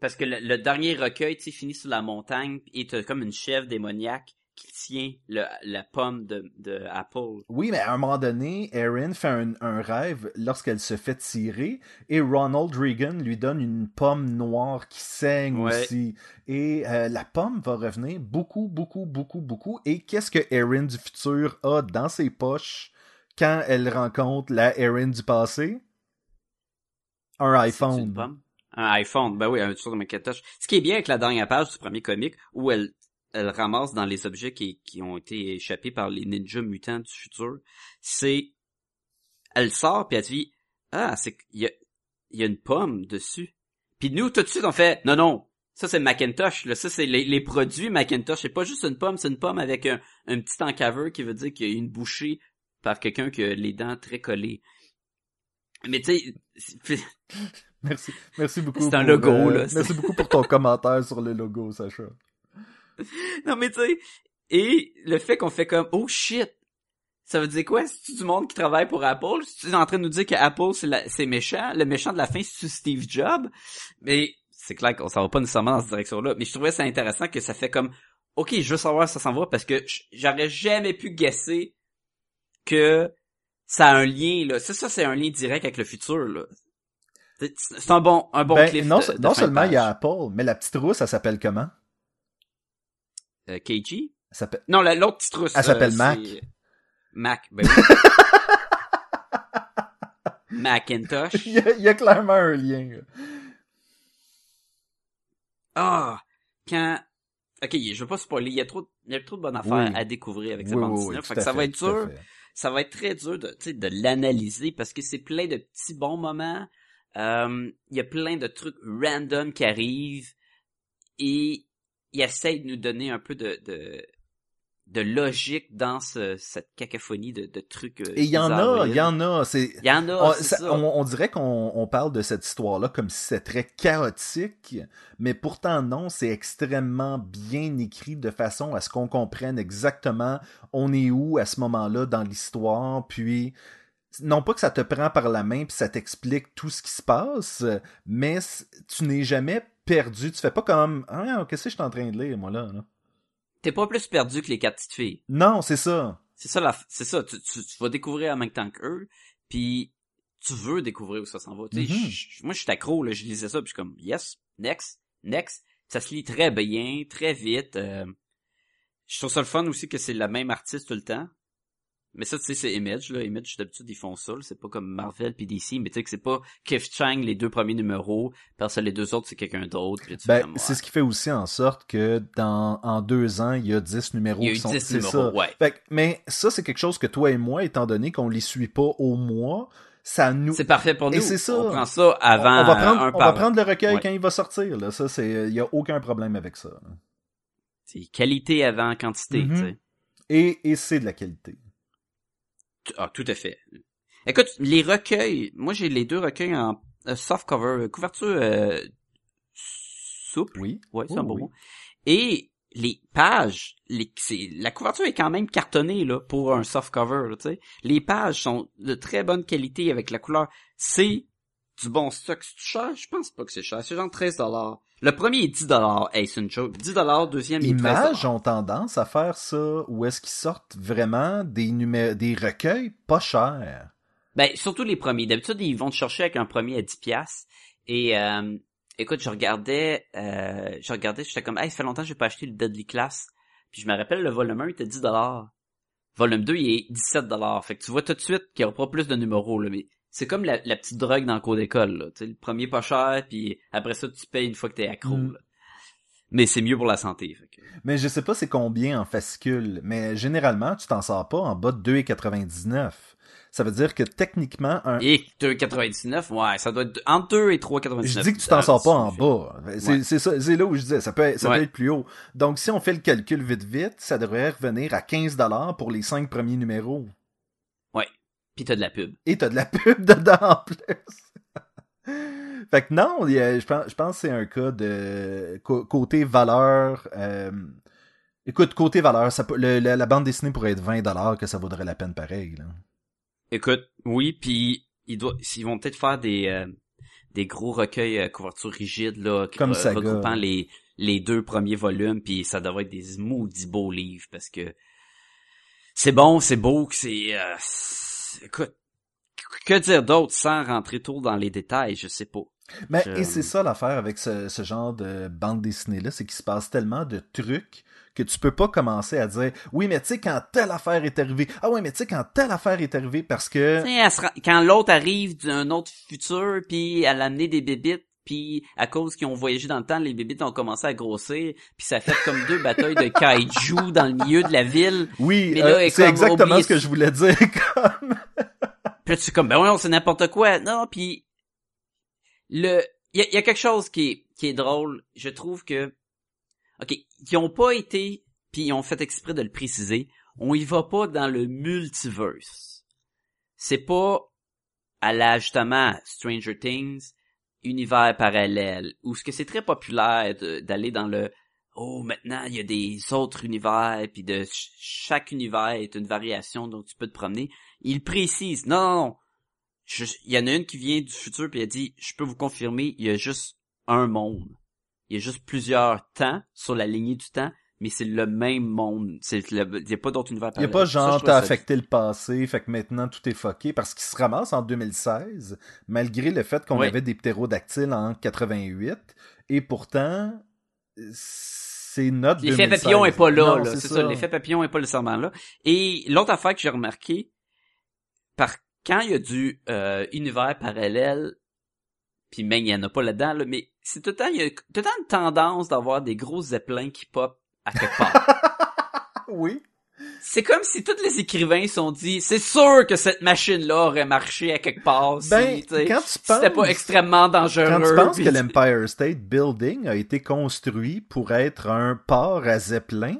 Speaker 3: parce que le, le dernier recueil, tu sais, finit sur la montagne, et t'as comme une chèvre démoniaque qui tient le, la pomme de, de Apple.
Speaker 1: Oui, mais à un moment donné, Erin fait un, un rêve lorsqu'elle se fait tirer et Ronald Reagan lui donne une pomme noire qui saigne
Speaker 3: Ouais.
Speaker 1: aussi. Et euh, la pomme va revenir beaucoup, beaucoup, beaucoup, beaucoup. Et qu'est-ce que Erin du futur a dans ses poches quand elle rencontre la Erin du passé? Un
Speaker 3: une
Speaker 1: iPhone.
Speaker 3: pomme? Un iPhone, ben oui, un sur de Macintosh. Ce qui est bien avec la dernière page du premier comic, où elle, elle ramasse dans les objets qui, qui ont été échappés par les ninjas mutants du futur, c'est, elle sort puis elle dit, ah, c'est, il y a, y a une pomme dessus. Puis nous, tout de suite, on fait, non, non, ça c'est Macintosh, là, ça c'est les, les produits Macintosh, c'est pas juste une pomme, c'est une pomme avec un, un petit encaveur qui veut dire qu'il y a une bouchée par quelqu'un qui a les dents très collées. Mais tu sais,
Speaker 1: Merci, merci beaucoup.
Speaker 3: C'est un logo,
Speaker 1: euh,
Speaker 3: là.
Speaker 1: Merci beaucoup pour ton commentaire sur le logo, Sacha. <laughs>
Speaker 3: Non, mais tu sais, et le fait qu'on fait comme, oh shit, ça veut dire quoi? C'est-tu du monde qui travaille pour Apple? C'est-tu en train de nous dire que Apple, c'est, c'est méchant? Le méchant de la fin, c'est Steve Jobs? Mais c'est clair qu'on s'en va pas nécessairement dans cette direction-là. Mais je trouvais ça intéressant que ça fait comme, ok, je veux savoir si ça s'en va parce que j'aurais jamais pu guesser que ça a un lien, là. Ça, ça, c'est un lien direct avec le futur, là. C'est c'est un bon, un bon
Speaker 1: Ben,
Speaker 3: cliff
Speaker 1: non,
Speaker 3: de- de
Speaker 1: non seulement il y a. Apple, mais la petite rousse, elle s'appelle comment?
Speaker 3: Euh, KG?
Speaker 1: Elle s'appelle...
Speaker 3: Non, la- l'autre petite rousse.
Speaker 1: Elle s'appelle
Speaker 3: euh,
Speaker 1: Mac.
Speaker 3: c'est- Mac, ben oui. <laughs> Macintosh.
Speaker 1: il, y a, il y a clairement un lien.
Speaker 3: Ah! Quand... Ok, je veux pas spoiler, il y a trop, de- il y a trop de bonnes affaires
Speaker 1: Oui.
Speaker 3: à découvrir avec cette bande dessinée.
Speaker 1: oui,
Speaker 3: fait ça va être dur, ça va être très dur de, tu sais, de l'analyser parce que c'est plein de petits bons moments. Euh, Il y a plein de trucs random qui arrivent. et il essaie de nous donner un peu de, de, de logique dans ce, cette cacophonie de, de trucs. euh,
Speaker 1: Et il y en a, il y en a. C'est,
Speaker 3: Il y en a,
Speaker 1: on,
Speaker 3: c'est
Speaker 1: ça-
Speaker 3: ça.
Speaker 1: on- on dirait qu'on on parle de cette histoire-là comme si c'était très chaotique, mais pourtant non, c'est extrêmement bien écrit de façon à ce qu'on comprenne exactement on est où à ce moment-là dans l'histoire, puis non pas que ça te prend par la main puis ça t'explique tout ce qui se passe, mais tu n'es jamais perdu. Tu fais pas comme ah qu'est-ce que je suis en train de lire moi là. là?
Speaker 3: T'es pas plus perdu que les quatre petites filles.
Speaker 1: Non, c'est ça.
Speaker 3: C'est ça, la, c'est ça. Tu, tu, tu vas découvrir en même temps qu'eux, puis tu veux découvrir où ça s'en va. Je- moi, je suis accro, là, je lisais ça, puis je suis comme, yes, next, next. Ça se lit très bien, très vite. euh, je trouve ça le fun aussi que c'est le même artiste tout le temps. Mais ça, tu sais, c'est Image, là. Image, d'habitude, ils font ça. C'est pas comme Marvel pis DC, mais tu sais que c'est pas Kev Chang, les deux premiers numéros, parce que les deux autres, c'est quelqu'un d'autre. puis
Speaker 1: Ben, c'est ce qui fait aussi en sorte que dans en deux ans, il y a 10 numéros
Speaker 3: Il y a
Speaker 1: qui
Speaker 3: eu
Speaker 1: sont
Speaker 3: 10
Speaker 1: c'est
Speaker 3: numéros,
Speaker 1: ça.
Speaker 3: ouais.
Speaker 1: Fait que- mais ça, c'est quelque chose que toi et moi, étant donné qu'on les suit pas au mois, ça nous.
Speaker 3: C'est parfait pour
Speaker 1: Et
Speaker 3: nous.
Speaker 1: c'est ça.
Speaker 3: On prend ça avant
Speaker 1: on va prendre,
Speaker 3: un
Speaker 1: on va prendre le recueil
Speaker 3: Ouais.
Speaker 1: quand il va sortir. Là. Ça, c'est, il y a aucun problème avec ça.
Speaker 3: C'est qualité avant quantité,
Speaker 1: Mhm.
Speaker 3: tu sais.
Speaker 1: Et, et c'est de la qualité.
Speaker 3: Ah, tout à fait. Écoute, les recueils, moi j'ai les deux recueils en euh, soft cover, euh, couverture euh, souple.
Speaker 1: Oui.
Speaker 3: Ouais, c'est
Speaker 1: Oh,
Speaker 3: un bon
Speaker 1: oui.
Speaker 3: mot. Et les pages, les, c'est, la couverture est quand même cartonnée là pour un soft cover, là, tu sais. Les pages sont de très bonne qualité avec la couleur. C'est du bon stock. C'est cher? Je pense pas que c'est cher. C'est genre 13 dollars. Le premier est 10 dollars. Hey, c'est une joke. 10 dollars, deuxième est 13
Speaker 1: Images ont tendance à faire ça, où est-ce qu'ils sortent vraiment des numé- des recueils pas chers.
Speaker 3: Ben, surtout les premiers. D'habitude, ils vont te chercher avec un premier à 10 piastres. Et, euh, écoute, je regardais, euh, je regardais, j'étais comme, hey, ça fait longtemps que j'ai pas acheté le Deadly Class. Puis je me rappelle, le volume 1 était 10 dollars. Volume 2, il est 17 dollars. Fait que tu vois tout de suite qu'il y aura pas plus de numéros, là. Mais c'est comme la, la petite drogue dans le cours d'école, le premier pas cher, puis après ça, tu payes une fois que t'es accro,
Speaker 1: Mm.
Speaker 3: là. Mais c'est mieux pour la santé, fait que...
Speaker 1: Mais je sais pas c'est combien en fascicule, mais généralement, tu t'en sors pas en bas de 2,99. Ça veut dire que techniquement, un...
Speaker 3: Et 2,99, ouais, ça doit être entre 2 et 3,99.
Speaker 1: je dis que tu t'en sors pas en bas. C'est
Speaker 3: Ouais.
Speaker 1: là où je disais, ça peut, être- ça
Speaker 3: Ouais.
Speaker 1: peut être plus haut. Donc, si on fait le calcul vite vite, ça devrait revenir à 15 dollars pour les cinq premiers numéros.
Speaker 3: Puis t'as de la pub.
Speaker 1: Et t'as de la <laughs> pub dedans en plus. fait que non, il y a- je pense, je pense que c'est un cas de côté valeur. euh, écoute, côté valeur, ça peut- le- la, la bande dessinée pourrait être 20 dollars que ça vaudrait la peine pareil. Là.
Speaker 3: Écoute, oui, puis ils doivent, ils vont peut-être faire des euh, des gros recueils à couverture rigide là,
Speaker 1: Comme
Speaker 3: re-
Speaker 1: Saga.
Speaker 3: regroupant les les deux premiers volumes, puis ça devrait être des maudits beaux livres parce que c'est bon, c'est beau, que c'est, euh, c'est- écoute, que dire d'autre sans rentrer trop dans les détails, je sais pas.
Speaker 1: Mais
Speaker 3: Je-
Speaker 1: et c'est ça l'affaire avec ce, ce genre de bande dessinée là, c'est qu'il se passe tellement de trucs que tu peux pas commencer à dire oui mais tu sais quand telle affaire est arrivée ah oui mais tu sais quand telle affaire est arrivée parce que
Speaker 3: elle quand l'autre arrive d'un autre futur, puis elle a amené des bébites, puis à cause qu'ils ont voyagé dans le temps, les bébites ont commencé à grossir, puis ça fait comme deux batailles de kaiju dans le milieu de la ville.
Speaker 1: oui euh, c'est exactement
Speaker 3: oublié-
Speaker 1: ce que je voulais dire <laughs> comme
Speaker 3: Puis là, tu es comme, ben ouais, c'est n'importe quoi. Non, puis le, il y a, y a quelque chose qui est, qui est drôle. Je trouve que, ok, ils ont pas été, puis ils ont fait exprès de le préciser. On y va pas dans le multiverse. C'est pas à la justement Stranger Things, univers parallèle, où ce que c'est très populaire d'aller dans le oh maintenant il y a des autres univers puis de ch- chaque univers est une variation dont tu peux te promener. Il précise non non non il y en a une qui vient du futur puis elle dit je peux vous confirmer il y a juste un monde. Il y a juste plusieurs temps sur la lignée du temps mais c'est le même monde c'est le- il y a pas d'autre univers
Speaker 1: Il y a pas genre t'as affecté le passé, fait que maintenant tout est fucké parce qu'il se ramasse en 2016, malgré le fait qu'on
Speaker 3: Oui.
Speaker 1: avait des ptérodactyles en 88, et pourtant c'est notre
Speaker 3: L'effet
Speaker 1: 2016.
Speaker 3: papillon est pas là, là. C'est ça, l'effet papillon est pas nécessairement là. Et l'autre affaire que j'ai remarqué, par quand il y a du euh, univers parallèle, puis même il y en a pas là-dedans, là, mais c'est tout le temps, il y a tout le temps une tendance d'avoir des gros zeppelins qui pop à quelque part. <laughs>
Speaker 1: Oui.
Speaker 3: C'est comme si tous les écrivains se sont dit, c'est sûr que cette machine-là aurait marché à quelque part. si,
Speaker 1: Ben, quand tu
Speaker 3: C'était pas
Speaker 1: penses-
Speaker 3: extrêmement dangereux.
Speaker 1: Quand tu penses
Speaker 3: puis-
Speaker 1: que l'Empire State Building a été construit pour être un port à Zeppelin,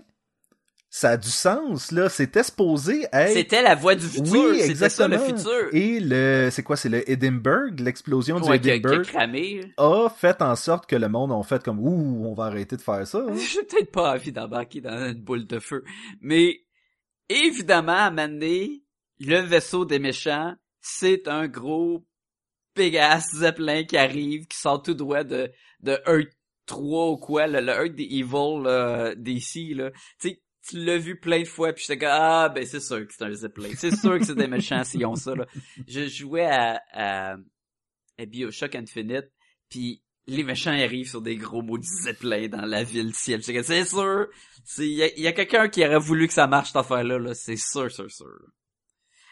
Speaker 1: ça a du sens, là. C'était supposé être...
Speaker 3: C'était la voie du futur.
Speaker 1: Oui,
Speaker 3: C'était ça le futur.
Speaker 1: Et le, c'est quoi, c'est le Edinburgh, l'explosion du
Speaker 3: Ouais, qui a- qui a
Speaker 1: Edinburgh
Speaker 3: cramé.
Speaker 1: a fait en sorte que le monde a fait comme, ouh, on va arrêter de faire ça. hein. <laughs>
Speaker 3: J'ai peut-être pas envie d'embarquer dans une boule de feu. Mais, évidemment, à donné, le vaisseau des méchants, c'est un gros big ass zeppelin qui arrive, qui sort tout droit de, de Earth 3 ou quoi, le, le Earth des Evil euh, DC, là. Tu sais, tu l'as vu plein de fois, puis j'étais comme, ah, ben c'est sûr que c'est un zeppelin. C'est sûr que c'est des méchants s'ils ont ça, là. Je jouais à, à, à Bioshock Infinite, puis les méchants arrivent sur des gros maudits zeppelins dans la ville ciel. C'est sûr, il y a, quelqu'un qui aurait voulu que ça marche cette affaire-là, là. c'est sûr, sûr, sûr.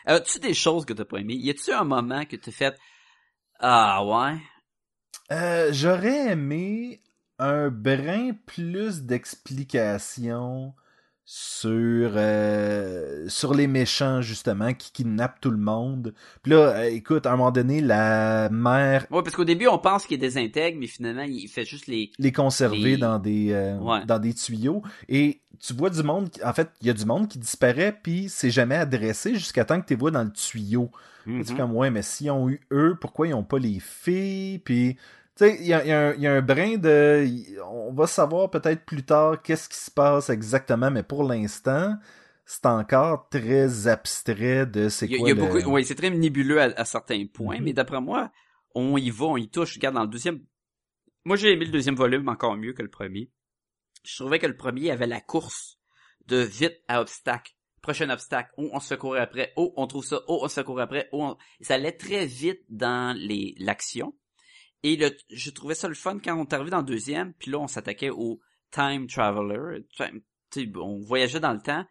Speaker 3: As-tu des choses que t'as pas aimé? Y a-tu un moment que t'as fait Ah ouais?
Speaker 1: Euh, j'aurais aimé un brin plus d'explications sur euh, sur les méchants justement qui kidnappent tout le monde. Puis là, euh, écoute, à un moment donné, la mère
Speaker 3: Ouais, parce qu'au début on pense qu'il désintègre, mais finalement il fait juste les.
Speaker 1: les conserver
Speaker 3: Les-
Speaker 1: dans des euh,
Speaker 3: Ouais.
Speaker 1: dans des tuyaux et tu vois du monde qui- en fait il y a du monde qui disparaît puis c'est jamais adressé jusqu'à temps que tu les vois dans le tuyau
Speaker 3: Mhm.
Speaker 1: c'est comme ouais mais s'ils ont eu eux pourquoi ils ont pas les filles? Puis tu sais il y y a un- il y a un brin de on va savoir peut-être plus tard qu'est-ce qui se passe exactement mais pour l'instant c'est encore très abstrait de c'est quoi
Speaker 3: y a
Speaker 1: le-
Speaker 3: beaucoup, ouais, c'est très nébuleux à, à certains points,
Speaker 1: Mhm.
Speaker 3: mais d'après moi, on y va, on y touche. Regarde, dans le deuxième, moi j'ai aimé le deuxième volume encore mieux que le premier. Je trouvais que le premier avait la course de vite à obstacle. Prochain obstacle, oh, on se fait courir après, oh, on trouve ça, oh, on se fait courir après, oh, on- ça allait très vite dans les, l'action. Et le, je trouvais ça le fun quand on est arrivé dans le deuxième, puis là, on s'attaquait au Time Traveler. On voyageait dans le temps.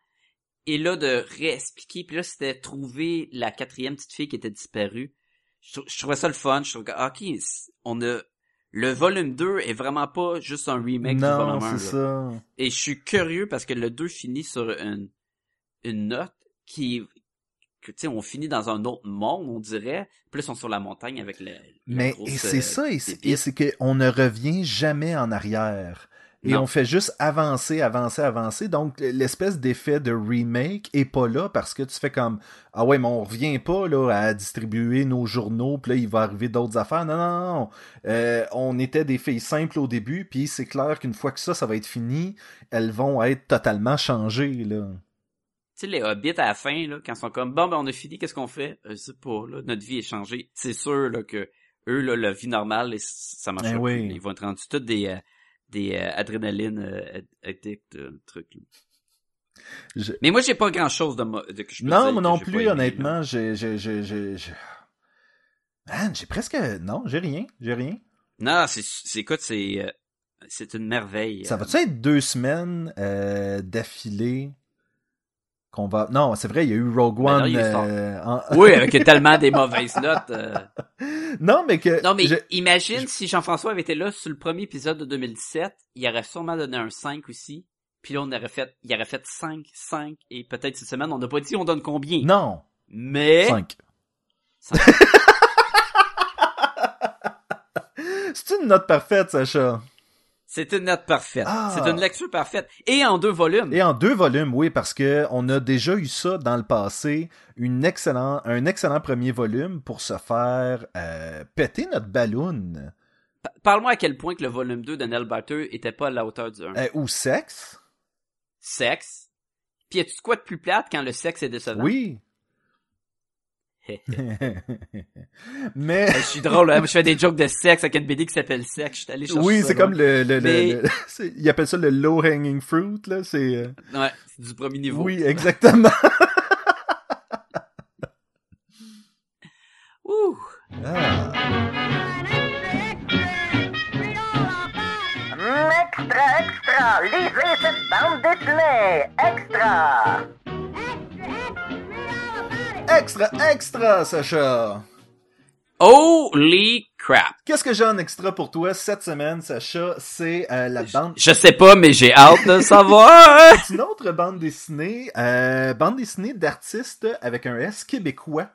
Speaker 3: Et là, de réexpliquer, puis là, c'était trouver la quatrième petite fille qui était disparue. Je, trou- je trouvais ça le fun. Je trouvais que, ah, ok, on a... Le volume 2 est vraiment pas juste un remake du
Speaker 1: non
Speaker 3: volume 1.
Speaker 1: c'est ça
Speaker 3: Et je suis curieux parce que le 2 finit sur une, une note qui... que, tu sais, on finit dans un autre monde, on dirait. Là, ils sont sur la montagne avec le... la
Speaker 1: Mais
Speaker 3: grosse,
Speaker 1: et
Speaker 3: euh,
Speaker 1: c'est ça, et c'est c'est qu'on ne revient jamais en arrière. Et
Speaker 3: Non.
Speaker 1: on fait juste avancer, avancer, avancer. Donc, l'espèce d'effet de remake est pas là parce que tu fais comme Ah ouais, mais on revient pas là à distribuer nos journaux, puis là, il va arriver d'autres affaires. Non, non, non. Euh, on était des filles simples au début, puis c'est clair qu'une fois que ça, ça va être fini, elles vont être totalement changées, là.
Speaker 3: Tu sais, les hobbits à la fin, là, quand ils sont comme, bon, ben, on a fini, qu'est-ce qu'on fait? Euh, Je sais pas, là, notre vie est changée. C'est sûr, là, que eux, là, la vie normale, ça marche
Speaker 1: oui.
Speaker 3: Ils vont être rendus tous des, euh, des euh, adrénaline euh, ad- addicts, euh.
Speaker 1: Je-
Speaker 3: Mais moi, j'ai pas grand chose de, de que je peux
Speaker 1: Non,
Speaker 3: dire
Speaker 1: moi non plus,
Speaker 3: aimé,
Speaker 1: honnêtement, j'ai, j'ai, j'ai, j'ai, j'ai- Man, j'ai presque, non, j'ai rien, j'ai rien.
Speaker 3: Non, c'est, c'est, écoute, c'est, euh, c'est une merveille.
Speaker 1: Ça va-tu être deux semaines euh, d'affilée? Qu'on va... Non, c'est vrai, il y a eu Rogue
Speaker 3: Ben
Speaker 1: One. euh, en-
Speaker 3: Oui, <laughs> avec tellement des mauvaises notes. euh. <laughs>
Speaker 1: non, mais que...
Speaker 3: Non, mais
Speaker 1: je-
Speaker 3: imagine si Jean-François avait été là sur le premier épisode de 2017, il aurait sûrement donné un 5 aussi. Puis là, on aurait fait, il aurait fait 5, 5, et peut-être cette semaine, on n'a pas dit on donne combien.
Speaker 1: Non,
Speaker 3: Mais,
Speaker 1: cinq.
Speaker 3: Cinq. <laughs>
Speaker 1: C'est une note parfaite, Sacha.
Speaker 3: C'est une note parfaite.
Speaker 1: Ah.
Speaker 3: C'est une lecture parfaite. Et en deux volumes.
Speaker 1: Et en deux volumes, oui, parce que on a déjà eu ça dans le passé, une excellent, un excellent premier volume pour se faire euh, péter notre ballon.
Speaker 3: Pa- Parle-moi à quel point que le volume 2 de Nell Barter était pas à la hauteur du 1.
Speaker 1: Euh, ou sexe.
Speaker 3: Sexe. Puis y a-tu de quoi de plus plate quand le sexe est décevant?
Speaker 1: Oui. <laughs> Mais...
Speaker 3: Je suis drôle, hein? Je fais des jokes de sexe avec une BD qui s'appelle Sexe. Je suis allé chercher
Speaker 1: Oui, c'est comme le, le,
Speaker 3: Mais-
Speaker 1: le- <laughs> ils appellent ça le low hanging fruit là, c'est euh,
Speaker 3: Ouais, c'est du premier niveau.
Speaker 1: oui, exactement. <laughs>
Speaker 3: Ouh!
Speaker 1: Ah.
Speaker 2: Extra, extra! Lisez cette bande dessinée! Extra!
Speaker 1: Extra extra Sacha.
Speaker 3: Holy crap!
Speaker 1: Qu'est-ce que j'ai en extra pour toi cette semaine, Sacha? C'est euh, la bande...
Speaker 3: Je sais pas, mais j'ai hâte de savoir! <laughs>
Speaker 1: C'est une autre bande dessinée, euh, bande dessinée d'artistes avec un S québécois.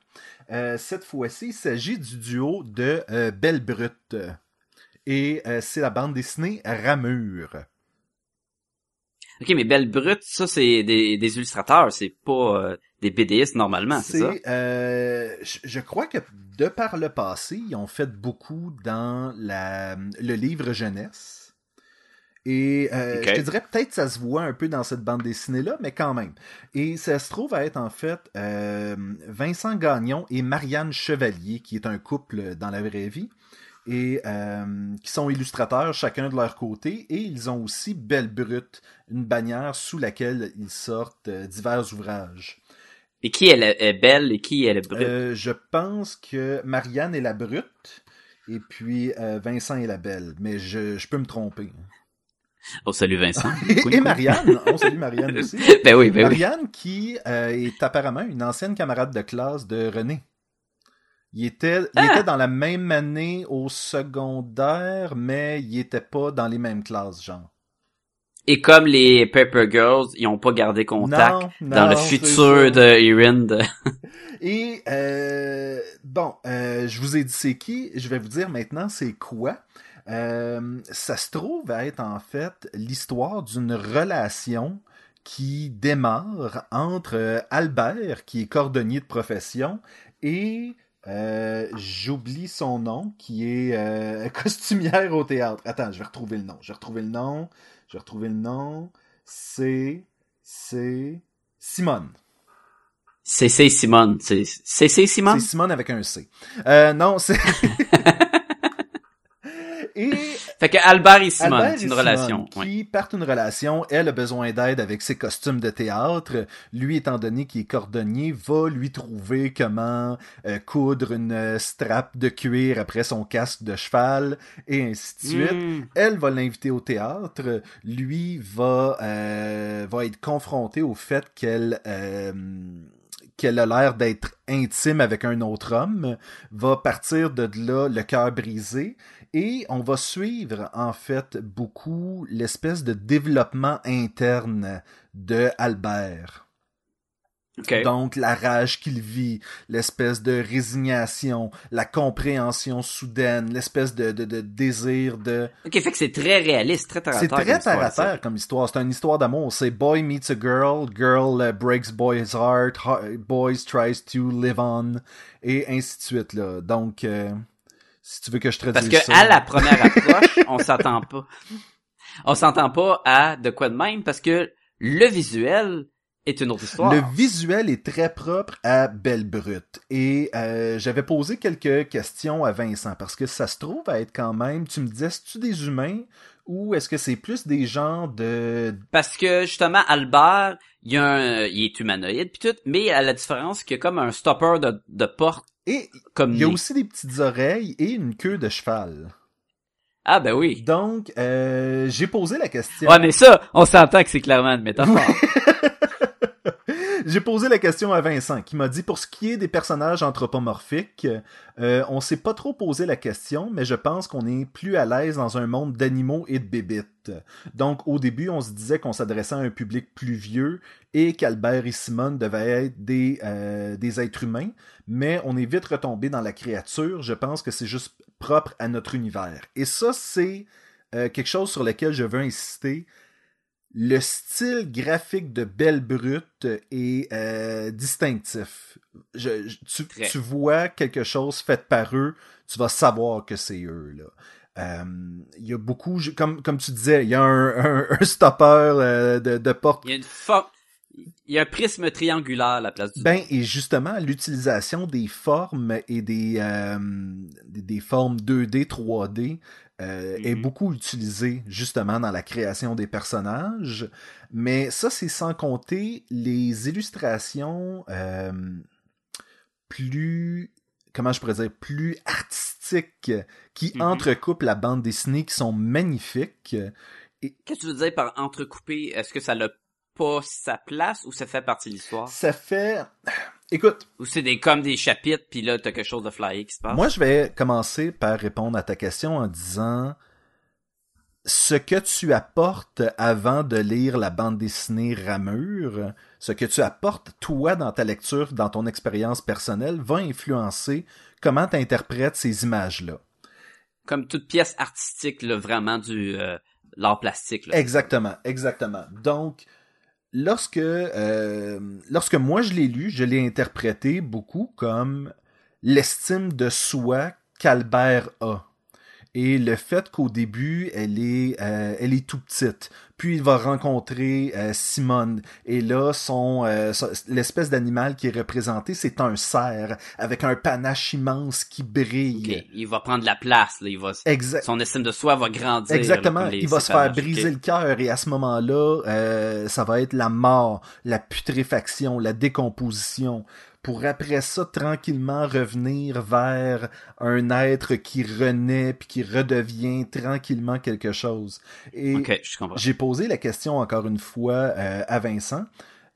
Speaker 1: Euh, cette fois-ci, il s'agit du duo de Belle Brute. Et c'est la bande dessinée Ramure.
Speaker 3: Ok, mais Belle Brute, ça c'est des, des illustrateurs, c'est pas euh, des BDistes normalement, c'est ça?
Speaker 1: Euh, je, je crois que de par le passé, ils ont fait beaucoup dans la, le livre jeunesse. Et euh, je te dirais peut-être ça se voit un peu dans cette bande dessinée-là, mais quand même. Et ça se trouve à être en fait euh, Vincent Gagnon et Marianne Chevalier, qui est un couple dans la vraie vie, et euh, qui sont illustrateurs chacun de leur côté, et ils ont aussi Belle Brute, une bannière sous laquelle ils sortent euh, divers ouvrages.
Speaker 3: Et qui est, est belle et qui est brute?
Speaker 1: Euh, je pense que Marianne est la brute et puis Vincent est la belle, mais je, je peux me tromper.
Speaker 3: Oh, salut Vincent. <laughs>
Speaker 1: Et. Marianne, on salue Marianne aussi. <laughs>
Speaker 3: ben oui, ben oui.
Speaker 1: Marianne qui est apparemment une ancienne camarade de classe de René. Il était, il
Speaker 3: Ah!
Speaker 1: était dans la même année au secondaire, mais il était pas dans les mêmes classes, genre.
Speaker 3: Et comme les Paper Girls, ils ont pas gardé contact
Speaker 1: Non,
Speaker 3: dans
Speaker 1: non,
Speaker 3: le futur de Erin de... <laughs>
Speaker 1: Et euh, bon, euh, je vous ai dit c'est qui, je vais vous dire maintenant c'est quoi. Euh, ça se trouve à être en fait l'histoire d'une relation qui démarre entre Albert, qui est cordonnier de profession, et euh, j'oublie son nom, qui est euh, <laughs> costumière au théâtre. Attends, je vais retrouver le nom. Je vais retrouver le nom. Je vais retrouver le nom. C'est c'est Simone.
Speaker 3: CC Simone. C'est Simone?
Speaker 1: C'est Simone avec un C. Euh, non, c'est. <laughs> <laughs>
Speaker 3: Fait que Albert et Simone,
Speaker 1: Albert
Speaker 3: c'est
Speaker 1: et
Speaker 3: une
Speaker 1: Simone,
Speaker 3: relation.
Speaker 1: qui
Speaker 3: ouais.
Speaker 1: partent une relation. Elle a besoin d'aide avec ses costumes de théâtre. Lui, étant donné qu'il est cordonnier, va lui trouver comment euh, coudre une euh, strap de cuir après son casque de cheval et ainsi de suite.
Speaker 3: Hmm.
Speaker 1: Elle va l'inviter au théâtre. Lui va, euh, va être confronté au fait qu'elle euh, qu'elle a l'air d'être intime avec un autre homme. Va partir de là le cœur brisé. Et on va suivre en fait beaucoup l'espèce de développement interne de Albert. Donc la rage qu'il vit, l'espèce de résignation, la compréhension soudaine, l'espèce de, de, de désir de...
Speaker 3: OK, fait que c'est très réaliste, très terre à
Speaker 1: C'est très terre à
Speaker 3: histoire,
Speaker 1: terre comme histoire. C'est une histoire d'amour. C'est boy meets a girl, girl uh, breaks boy's heart, boys tries to live on, et ainsi de suite. Là. Donc, euh, si tu veux que je
Speaker 3: Parce
Speaker 1: traduise
Speaker 3: que
Speaker 1: ça...
Speaker 3: à la première approche, <laughs> on s'attend pas. On s'entend pas à de quoi de même parce que le visuel est une autre histoire.
Speaker 1: Le visuel est très propre à Belle Brute. Et euh, j'avais posé quelques questions à Vincent parce que ça se trouve à être quand même, tu me disais, c'est-tu des humains ou est-ce que c'est plus des gens de...
Speaker 3: Parce que justement, Albert, il, y a un, il est humanoïde puis tout, mais à la différence qu'il y a comme un stopper de, de porte
Speaker 1: Et
Speaker 3: comme
Speaker 1: il y a aussi des petites oreilles et une queue de cheval.
Speaker 3: Ah ben oui.
Speaker 1: Donc, euh, j'ai posé la question.
Speaker 3: Ouais, mais ça, on s'entend que c'est clairement une métaphore. <laughs>
Speaker 1: J'ai posé la question à Vincent, qui m'a dit pour ce qui est des personnages anthropomorphiques, euh, on s'est pas trop posé la question, mais je pense qu'on est plus à l'aise dans un monde d'animaux et de bébites. Donc au début, on se disait qu'on s'adressait à un public plus vieux et qu'Albert et Simone devaient être des, euh, des êtres humains, mais on est vite retombé dans la créature. Je pense que c'est juste propre à notre univers. Et ça, c'est euh, quelque chose sur lequel je veux insister le style graphique de Belle Brute est euh, distinctif. Je, je- tu, vois quelque chose fait par eux, tu vas savoir que c'est eux. là. Euh, Il y a beaucoup, comme, comme tu disais, il y a un, un, <laughs> un stopper euh, de, de porte.
Speaker 3: Il y a une forme, il y a un prisme triangulaire à la place du.
Speaker 1: Ben, et justement, l'utilisation des formes et des, des, des formes 2D, 3D euh, est
Speaker 3: Mhm.
Speaker 1: beaucoup utilisée justement dans la création des personnages. Mais ça, c'est sans compter les illustrations euh, plus comment je pourrais dire, plus artistiques qui
Speaker 3: Mhm.
Speaker 1: entrecoupent la bande dessinée, qui sont magnifiques.
Speaker 3: Qu'est-ce que tu veux dire par entrecoupé? Est-ce que ça l'a pas sa place ou ça fait partie de l'histoire?
Speaker 1: Ça fait... Écoute,
Speaker 3: Ou c'est des comme des chapitres puis là t'as quelque chose de flyé qui se passe?
Speaker 1: moi je vais commencer par répondre à ta question en disant ce que tu apportes avant de lire la bande dessinée Ramure, ce que tu apportes toi dans ta lecture, dans ton expérience personnelle, va influencer comment tu interprètes ces images-là.
Speaker 3: Comme toute pièce artistique là, vraiment du euh, l'art plastique. Là.
Speaker 1: Exactement, exactement. Donc, lorsque, euh, lorsque moi je l'ai lu, je l'ai interprété beaucoup comme l'estime de soi qu'Albert a. Et le fait qu'au début, elle est, euh, elle est tout petite. Puis il va rencontrer euh, Simone. Et là, son, euh, l'espèce d'animal qui est représenté, c'est un cerf avec un panache immense qui brille.
Speaker 3: Il va prendre la place, là, il va
Speaker 1: Exact.
Speaker 3: son estime de soi va grandir. là,
Speaker 1: Exactement.
Speaker 3: les-
Speaker 1: il va se faire briser le cœur et à ce moment-là, euh, ça va être la mort, la putréfaction, la décomposition. Pour après ça, tranquillement revenir vers un être qui renaît puis qui redevient tranquillement quelque chose. Et j'ai posé la question encore une fois euh, à Vincent.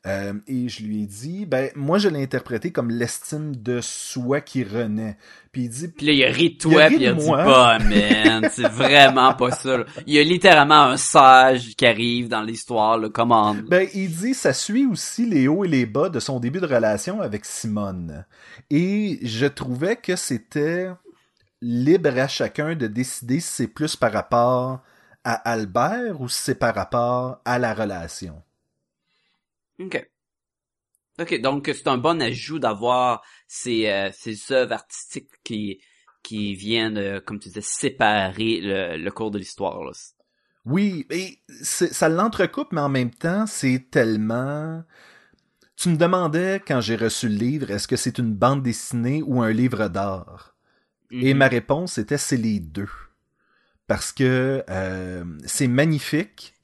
Speaker 1: Euh, et je lui ai dit, ben moi je l'ai interprété comme l'estime de soi qui renaît. Puis il dit,
Speaker 3: Puis là, il a ri de
Speaker 1: Il a
Speaker 3: puis il a dit pas, man, c'est <laughs> vraiment pas ça. là. Il y a littéralement un sage qui arrive dans l'histoire, le commande.
Speaker 1: Ben, il dit ça suit aussi les hauts et les bas de son début de relation avec Simone. Et je trouvais que c'était libre à chacun de décider si c'est plus par rapport à Albert ou si c'est par rapport à la relation.
Speaker 3: Ok. Ok, donc c'est un bon ajout d'avoir ces, euh, ces œuvres artistiques qui qui viennent, euh, comme tu disais, séparer le, le cours de l'histoire. là.
Speaker 1: Oui, et ça l'entrecoupe, mais en même temps, c'est tellement... Tu me demandais, quand j'ai reçu le livre, est-ce que c'est une bande dessinée ou un livre d'art? Et
Speaker 3: Mhm.
Speaker 1: ma réponse était c'est les deux. Parce que euh, c'est magnifique,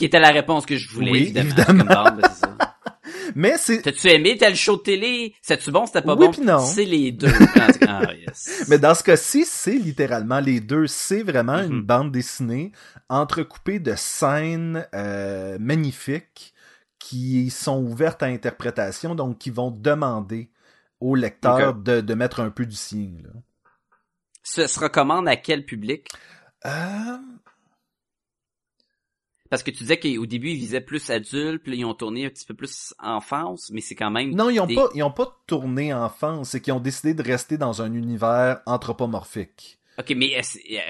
Speaker 3: qui était la réponse que je voulais,
Speaker 1: Oui,
Speaker 3: évidemment.
Speaker 1: évidemment.
Speaker 3: comme d'hab, c'est ça. <laughs>
Speaker 1: mais c'est
Speaker 3: T'as-tu aimé tel show de télé? C'était-tu bon? C'était pas
Speaker 1: Oui
Speaker 3: bon?
Speaker 1: puis non.
Speaker 3: C'est les deux. <laughs> ah, yes.
Speaker 1: mais dans ce cas-ci, c'est littéralement les deux. C'est vraiment
Speaker 3: Mhm.
Speaker 1: une bande dessinée entrecoupée de scènes euh, magnifiques qui sont ouvertes à interprétation, donc qui vont demander au lecteur de, de mettre un peu du. Là.
Speaker 3: Ça se recommande à quel public?
Speaker 1: Euh,
Speaker 3: Parce que tu disais qu'au début, ils visaient plus adultes, puis ils ont tourné un petit peu plus enfance, mais c'est quand même...
Speaker 1: Non, ils n'ont
Speaker 3: des-
Speaker 1: pas, ils ont pas tourné enfance, c'est qu'ils ont décidé de rester dans un univers anthropomorphique.
Speaker 3: Ok, mais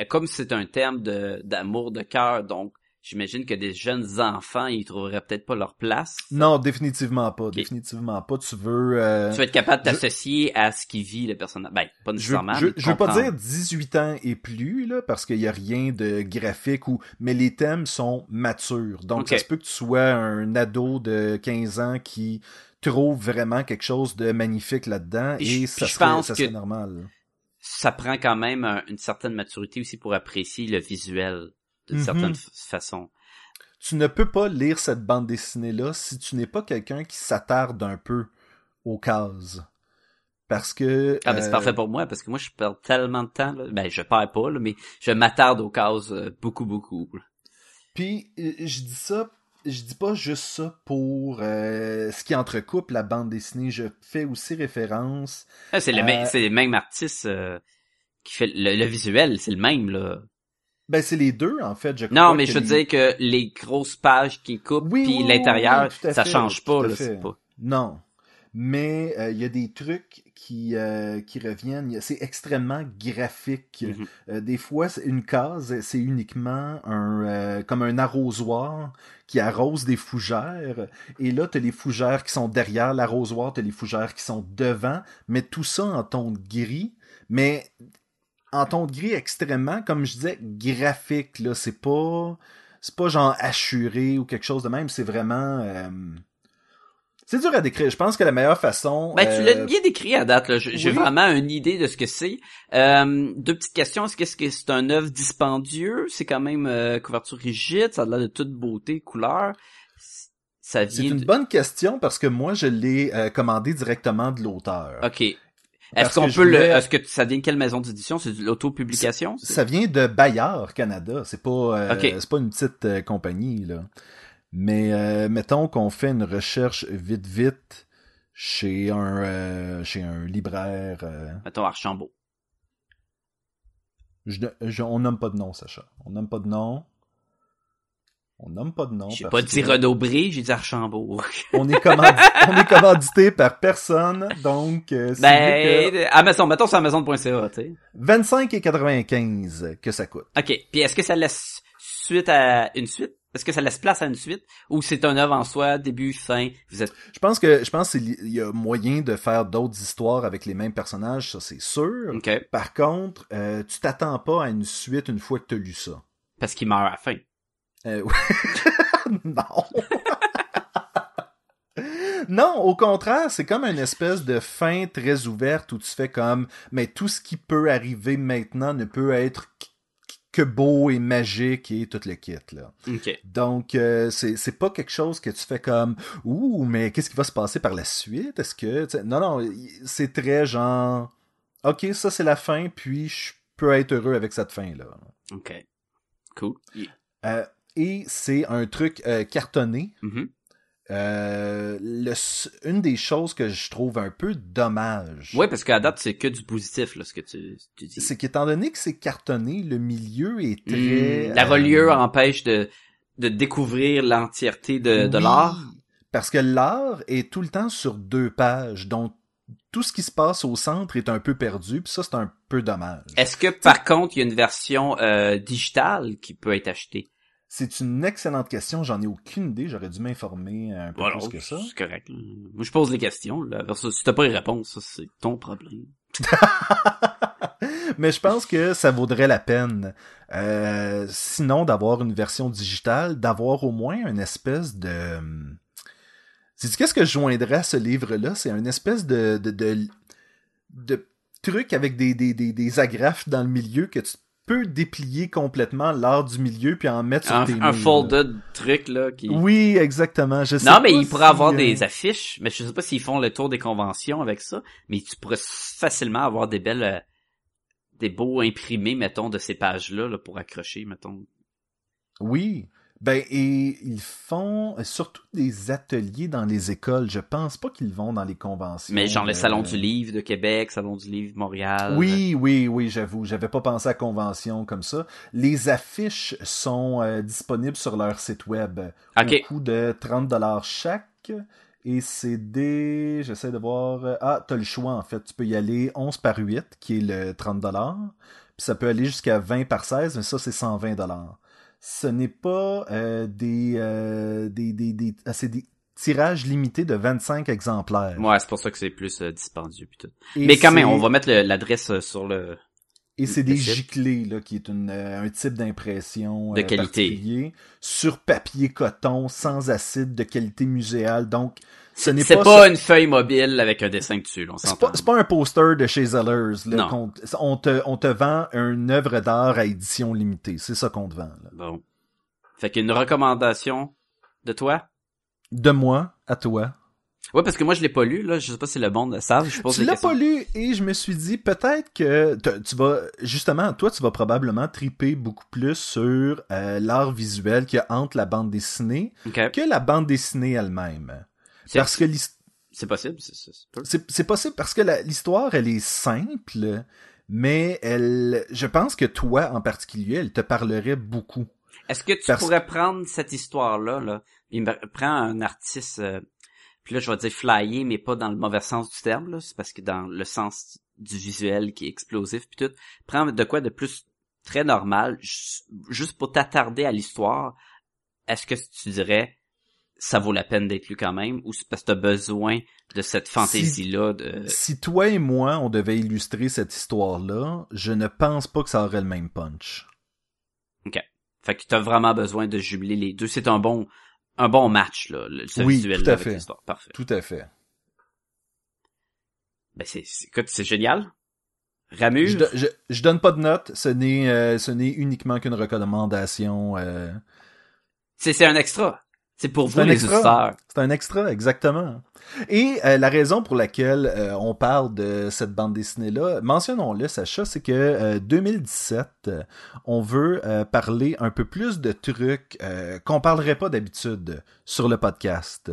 Speaker 3: comme c'est un terme de d'amour de cœur, donc j'imagine que des jeunes enfants, ils trouveraient peut-être pas leur place.
Speaker 1: Non, définitivement pas, définitivement pas. Tu veux... euh,
Speaker 3: Tu vas être capable de
Speaker 1: je-
Speaker 3: t'associer à ce qui vit le personnage. Ben, pas
Speaker 1: Je,
Speaker 3: nécessairement.
Speaker 1: je, veux pas dire 18 ans et plus, là, parce qu'il y a rien de graphique ou, mais les thèmes sont matures. Donc,
Speaker 3: Ok.
Speaker 1: ça se peut que tu sois un ado de 15 ans qui trouve vraiment quelque chose de magnifique là-dedans et
Speaker 3: puis
Speaker 1: ça serait,
Speaker 3: pense
Speaker 1: ça serait
Speaker 3: que-
Speaker 1: normal.
Speaker 3: Ça prend quand même un- une certaine maturité aussi pour apprécier le visuel d'une certaine f- façon.
Speaker 1: Tu ne peux pas lire cette bande dessinée-là si tu n'es pas quelqu'un qui s'attarde un peu aux cases. Parce que...
Speaker 3: Ah ben c'est
Speaker 1: euh,
Speaker 3: parfait pour moi parce que moi je perds tellement de temps. Là. Ben je perds pas là, mais je m'attarde aux cases euh, beaucoup beaucoup. là.
Speaker 1: Puis euh, je dis ça, je dis pas juste ça pour euh, ce qui entrecoupe la bande dessinée. Je fais aussi référence.
Speaker 3: Ah, c'est le même, c'est le même artiste euh, qui fait le, le visuel, c'est le même là.
Speaker 1: Ben c'est les deux en fait. Je
Speaker 3: Non,
Speaker 1: crois
Speaker 3: mais
Speaker 1: que
Speaker 3: je veux
Speaker 1: les-
Speaker 3: dire que les grosses pages qui coupent
Speaker 1: Oui,
Speaker 3: puis
Speaker 1: oui,
Speaker 3: l'intérieur,
Speaker 1: oui,
Speaker 3: ça change pas là, c'est pas.
Speaker 1: Non. Mais euh, il y a des trucs qui, euh, qui reviennent. C'est extrêmement graphique.
Speaker 3: Mhm.
Speaker 1: Euh, des fois, une case, c'est uniquement un euh, comme un arrosoir qui arrose des fougères. Et là, t'as les fougères qui sont derrière l'arrosoir, t'as les fougères qui sont devant, mais tout ça en ton gris. Mais en ton de gris extrêmement, comme je disais, graphique. Là, c'est pas c'est pas genre assuré ou quelque chose de même. C'est vraiment euh, c'est dur à décrire. Je pense que la meilleure façon.
Speaker 3: Ben, tu
Speaker 1: euh,
Speaker 3: l'as bien décrit à date, là. J'ai
Speaker 1: oui.
Speaker 3: vraiment une idée de ce que c'est. Euh, deux petites questions. Est-ce que c'est un œuvre dispendieux? C'est quand même euh, couverture rigide, ça a l'air de toute beauté, couleur. Ça
Speaker 1: C'est une
Speaker 3: de...
Speaker 1: bonne question parce que moi, je l'ai euh, commandé directement de l'auteur.
Speaker 3: OK. Est-ce qu'on peut le... Est-ce que ça vient de quelle maison d'édition? C'est de l'autopublication?
Speaker 1: Ça vient de Bayard, Canada. C'est pas, euh, c'est pas une petite euh, compagnie là. Mais euh, mettons qu'on fait une recherche vite vite chez un chez un libraire.
Speaker 3: Mettons Archambault.
Speaker 1: je, je- on nomme pas de nom, Sacha. On nomme pas de nom. On nomme pas de nom.
Speaker 3: J'ai pas dit
Speaker 1: que
Speaker 3: Renaud-Bré, j'ai dit Archambault. <laughs>
Speaker 1: On est, commandi- on est commandité par personne, donc euh, que
Speaker 3: ben, Amazon, mettons sur Amazon.ca, tu sais.
Speaker 1: 25,95 que ça coûte.
Speaker 3: OK. Puis est-ce que ça laisse suite à une suite? Est-ce que ça laisse place à une suite? Ou c'est un œuvre en soi, début, fin? Vous êtes...
Speaker 1: Je pense que je pense qu'il y a moyen de faire d'autres histoires avec les mêmes personnages, ça c'est sûr.
Speaker 3: OK.
Speaker 1: Par contre, euh, tu t'attends pas à une suite une fois que tu as lu ça.
Speaker 3: Parce qu'il meurt à la fin.
Speaker 1: Euh, <laughs> non. <laughs> non, au contraire, c'est comme une espèce de fin très ouverte où tu fais comme, mais tout ce qui peut arriver maintenant ne peut être qu- que beau et magique et tout le kit là. Donc euh, c'est c'est pas quelque chose que tu fais comme ouh mais qu'est-ce qui va se passer par la suite? Est-ce que non non c'est très genre ok ça c'est la fin puis je peux être heureux avec cette fin là.
Speaker 3: OK. Cool.
Speaker 1: Euh, et c'est un truc euh, cartonné.
Speaker 3: Mhm.
Speaker 1: Euh, le une des choses que je trouve un peu dommage,
Speaker 3: Ouais, parce qu'à date, c'est que du positif, là, ce que tu, tu dis.
Speaker 1: c'est qu'étant donné que c'est cartonné, le milieu est très
Speaker 3: Hmm, la
Speaker 1: euh,
Speaker 3: reliure empêche de, de découvrir l'entièreté de, de
Speaker 1: oui,
Speaker 3: l'art.
Speaker 1: Parce que l'art est tout le temps sur deux pages, donc tout ce qui se passe au centre est un peu perdu, puis ça c'est un peu dommage.
Speaker 3: Est-ce que, par contre, il y a une version euh, digitale qui peut être achetée?
Speaker 1: C'est une excellente question, j'en ai aucune idée, j'aurais dû m'informer un peu
Speaker 3: Voilà,
Speaker 1: plus que ça.
Speaker 3: c'est correct. là. Moi, je pose les questions. Là. Versus, si t'as pas les réponses, ça, c'est ton problème. <laughs>
Speaker 1: Mais je pense que ça vaudrait la peine, euh, sinon d'avoir une version digitale, d'avoir au moins une espèce de... C'est qu'est-ce que je joindrais à ce livre-là? C'est une espèce de, de, de, de truc avec des, des, des, des agrafes dans le milieu que tu peux déplier complètement l'art du milieu puis en mettre sur
Speaker 3: Un,
Speaker 1: tes
Speaker 3: un folded truc, là, qui...
Speaker 1: Oui, exactement. Je sais
Speaker 3: Non, mais il pourrait
Speaker 1: si,
Speaker 3: avoir
Speaker 1: euh,
Speaker 3: des affiches, mais je sais pas s'ils font le tour des conventions avec ça, mais tu pourrais facilement avoir des belles, euh, des beaux imprimés, mettons, de ces pages-là, là, pour accrocher, mettons.
Speaker 1: Oui. Ben, et ils font surtout des ateliers dans les écoles. Je pense pas qu'ils vont dans les conventions.
Speaker 3: Mais genre le
Speaker 1: euh,
Speaker 3: Salon du Livre de Québec, Salon du Livre de Montréal.
Speaker 1: Oui, oui, oui, j'avoue. J'avais pas pensé à convention comme ça. Les affiches sont euh, disponibles sur leur site web
Speaker 3: Ok.
Speaker 1: au coût de 30 dollars chaque. Et c'est des... J'essaie de voir... euh, Ah, t'as le choix, en fait. Tu peux y aller 11 par 8, qui est le 30 dollars. Puis ça peut aller jusqu'à 20 par 16, mais ça, c'est 120 dollars. Ce n'est pas euh, des, euh, des, des, des... ah, c'est des tirages limités de 25 exemplaires.
Speaker 3: Ouais, c'est pour ça que c'est plus euh, dispendieux tout.
Speaker 1: Et
Speaker 3: mais quand même, on va mettre l'adresse euh, sur le...
Speaker 1: Et c'est des
Speaker 3: site.
Speaker 1: giclés, là, qui est une, euh, un type d'impression
Speaker 3: De qualité.
Speaker 1: sur papier coton, sans acide, de qualité muséale. Donc, ce n'est
Speaker 3: C'est
Speaker 1: pas,
Speaker 3: une feuille mobile avec un dessin dessus, on
Speaker 1: c'est pas, c'est pas un poster de chez Zellers. Là, on, te, on te vend une œuvre d'art à édition limitée. C'est ça qu'on te vend. Là.
Speaker 3: Bon. Fait qu'une recommandation de toi?
Speaker 1: De moi à toi.
Speaker 3: Ouais, parce que moi, je l'ai pas lu, là. Je sais pas si le monde le savent. Je pose
Speaker 1: Tu l'as pas lu et je me suis dit peut-être que tu vas justement toi tu vas probablement triper beaucoup plus sur euh, l'art visuel qu'il y a entre la bande dessinée que la bande dessinée elle-même.
Speaker 3: C'est-
Speaker 1: Parce que
Speaker 3: C'est possible, c'est
Speaker 1: possible parce que l'histoire elle est simple, mais elle, je pense que toi en particulier, elle te parlerait beaucoup.
Speaker 3: Est-ce que tu
Speaker 1: Parce-
Speaker 3: pourrais prendre cette histoire-là, là, il me prend un artiste, euh, puis là, je vais dire flyer, mais pas dans le mauvais sens du terme, là, c'est parce que dans le sens du visuel qui est explosif, puis tout, prends de quoi de plus très normal, ju- juste pour t'attarder à l'histoire, est-ce que tu dirais, ça vaut la peine d'être lu quand même, ou c'est parce que t'as besoin de cette fantaisie-là de...
Speaker 1: Si toi et moi on devait illustrer cette histoire-là, je ne pense pas que ça aurait le même punch.
Speaker 3: Fait que t'as vraiment besoin de jumeler les deux. C'est un bon, un bon match, là, le, ce
Speaker 1: Oui,
Speaker 3: visuel
Speaker 1: tout à fait.
Speaker 3: Parfait.
Speaker 1: Tout à fait.
Speaker 3: Ben, c'est, écoute, c'est génial. Ramur.
Speaker 1: Je, do- je, je donne pas de notes, ce n'est euh, ce n'est uniquement qu'une recommandation. euh,
Speaker 3: C'est, c'est un extra. C'est pour vous
Speaker 1: un
Speaker 3: les auditeurs.
Speaker 1: C'est un extra, exactement. Et euh, la raison pour laquelle euh, on parle de cette bande dessinée-là, mentionnons-le, Sacha, c'est que euh, 2017, euh, on veut parler un peu plus de trucs qu'on parlerait pas d'habitude sur le podcast.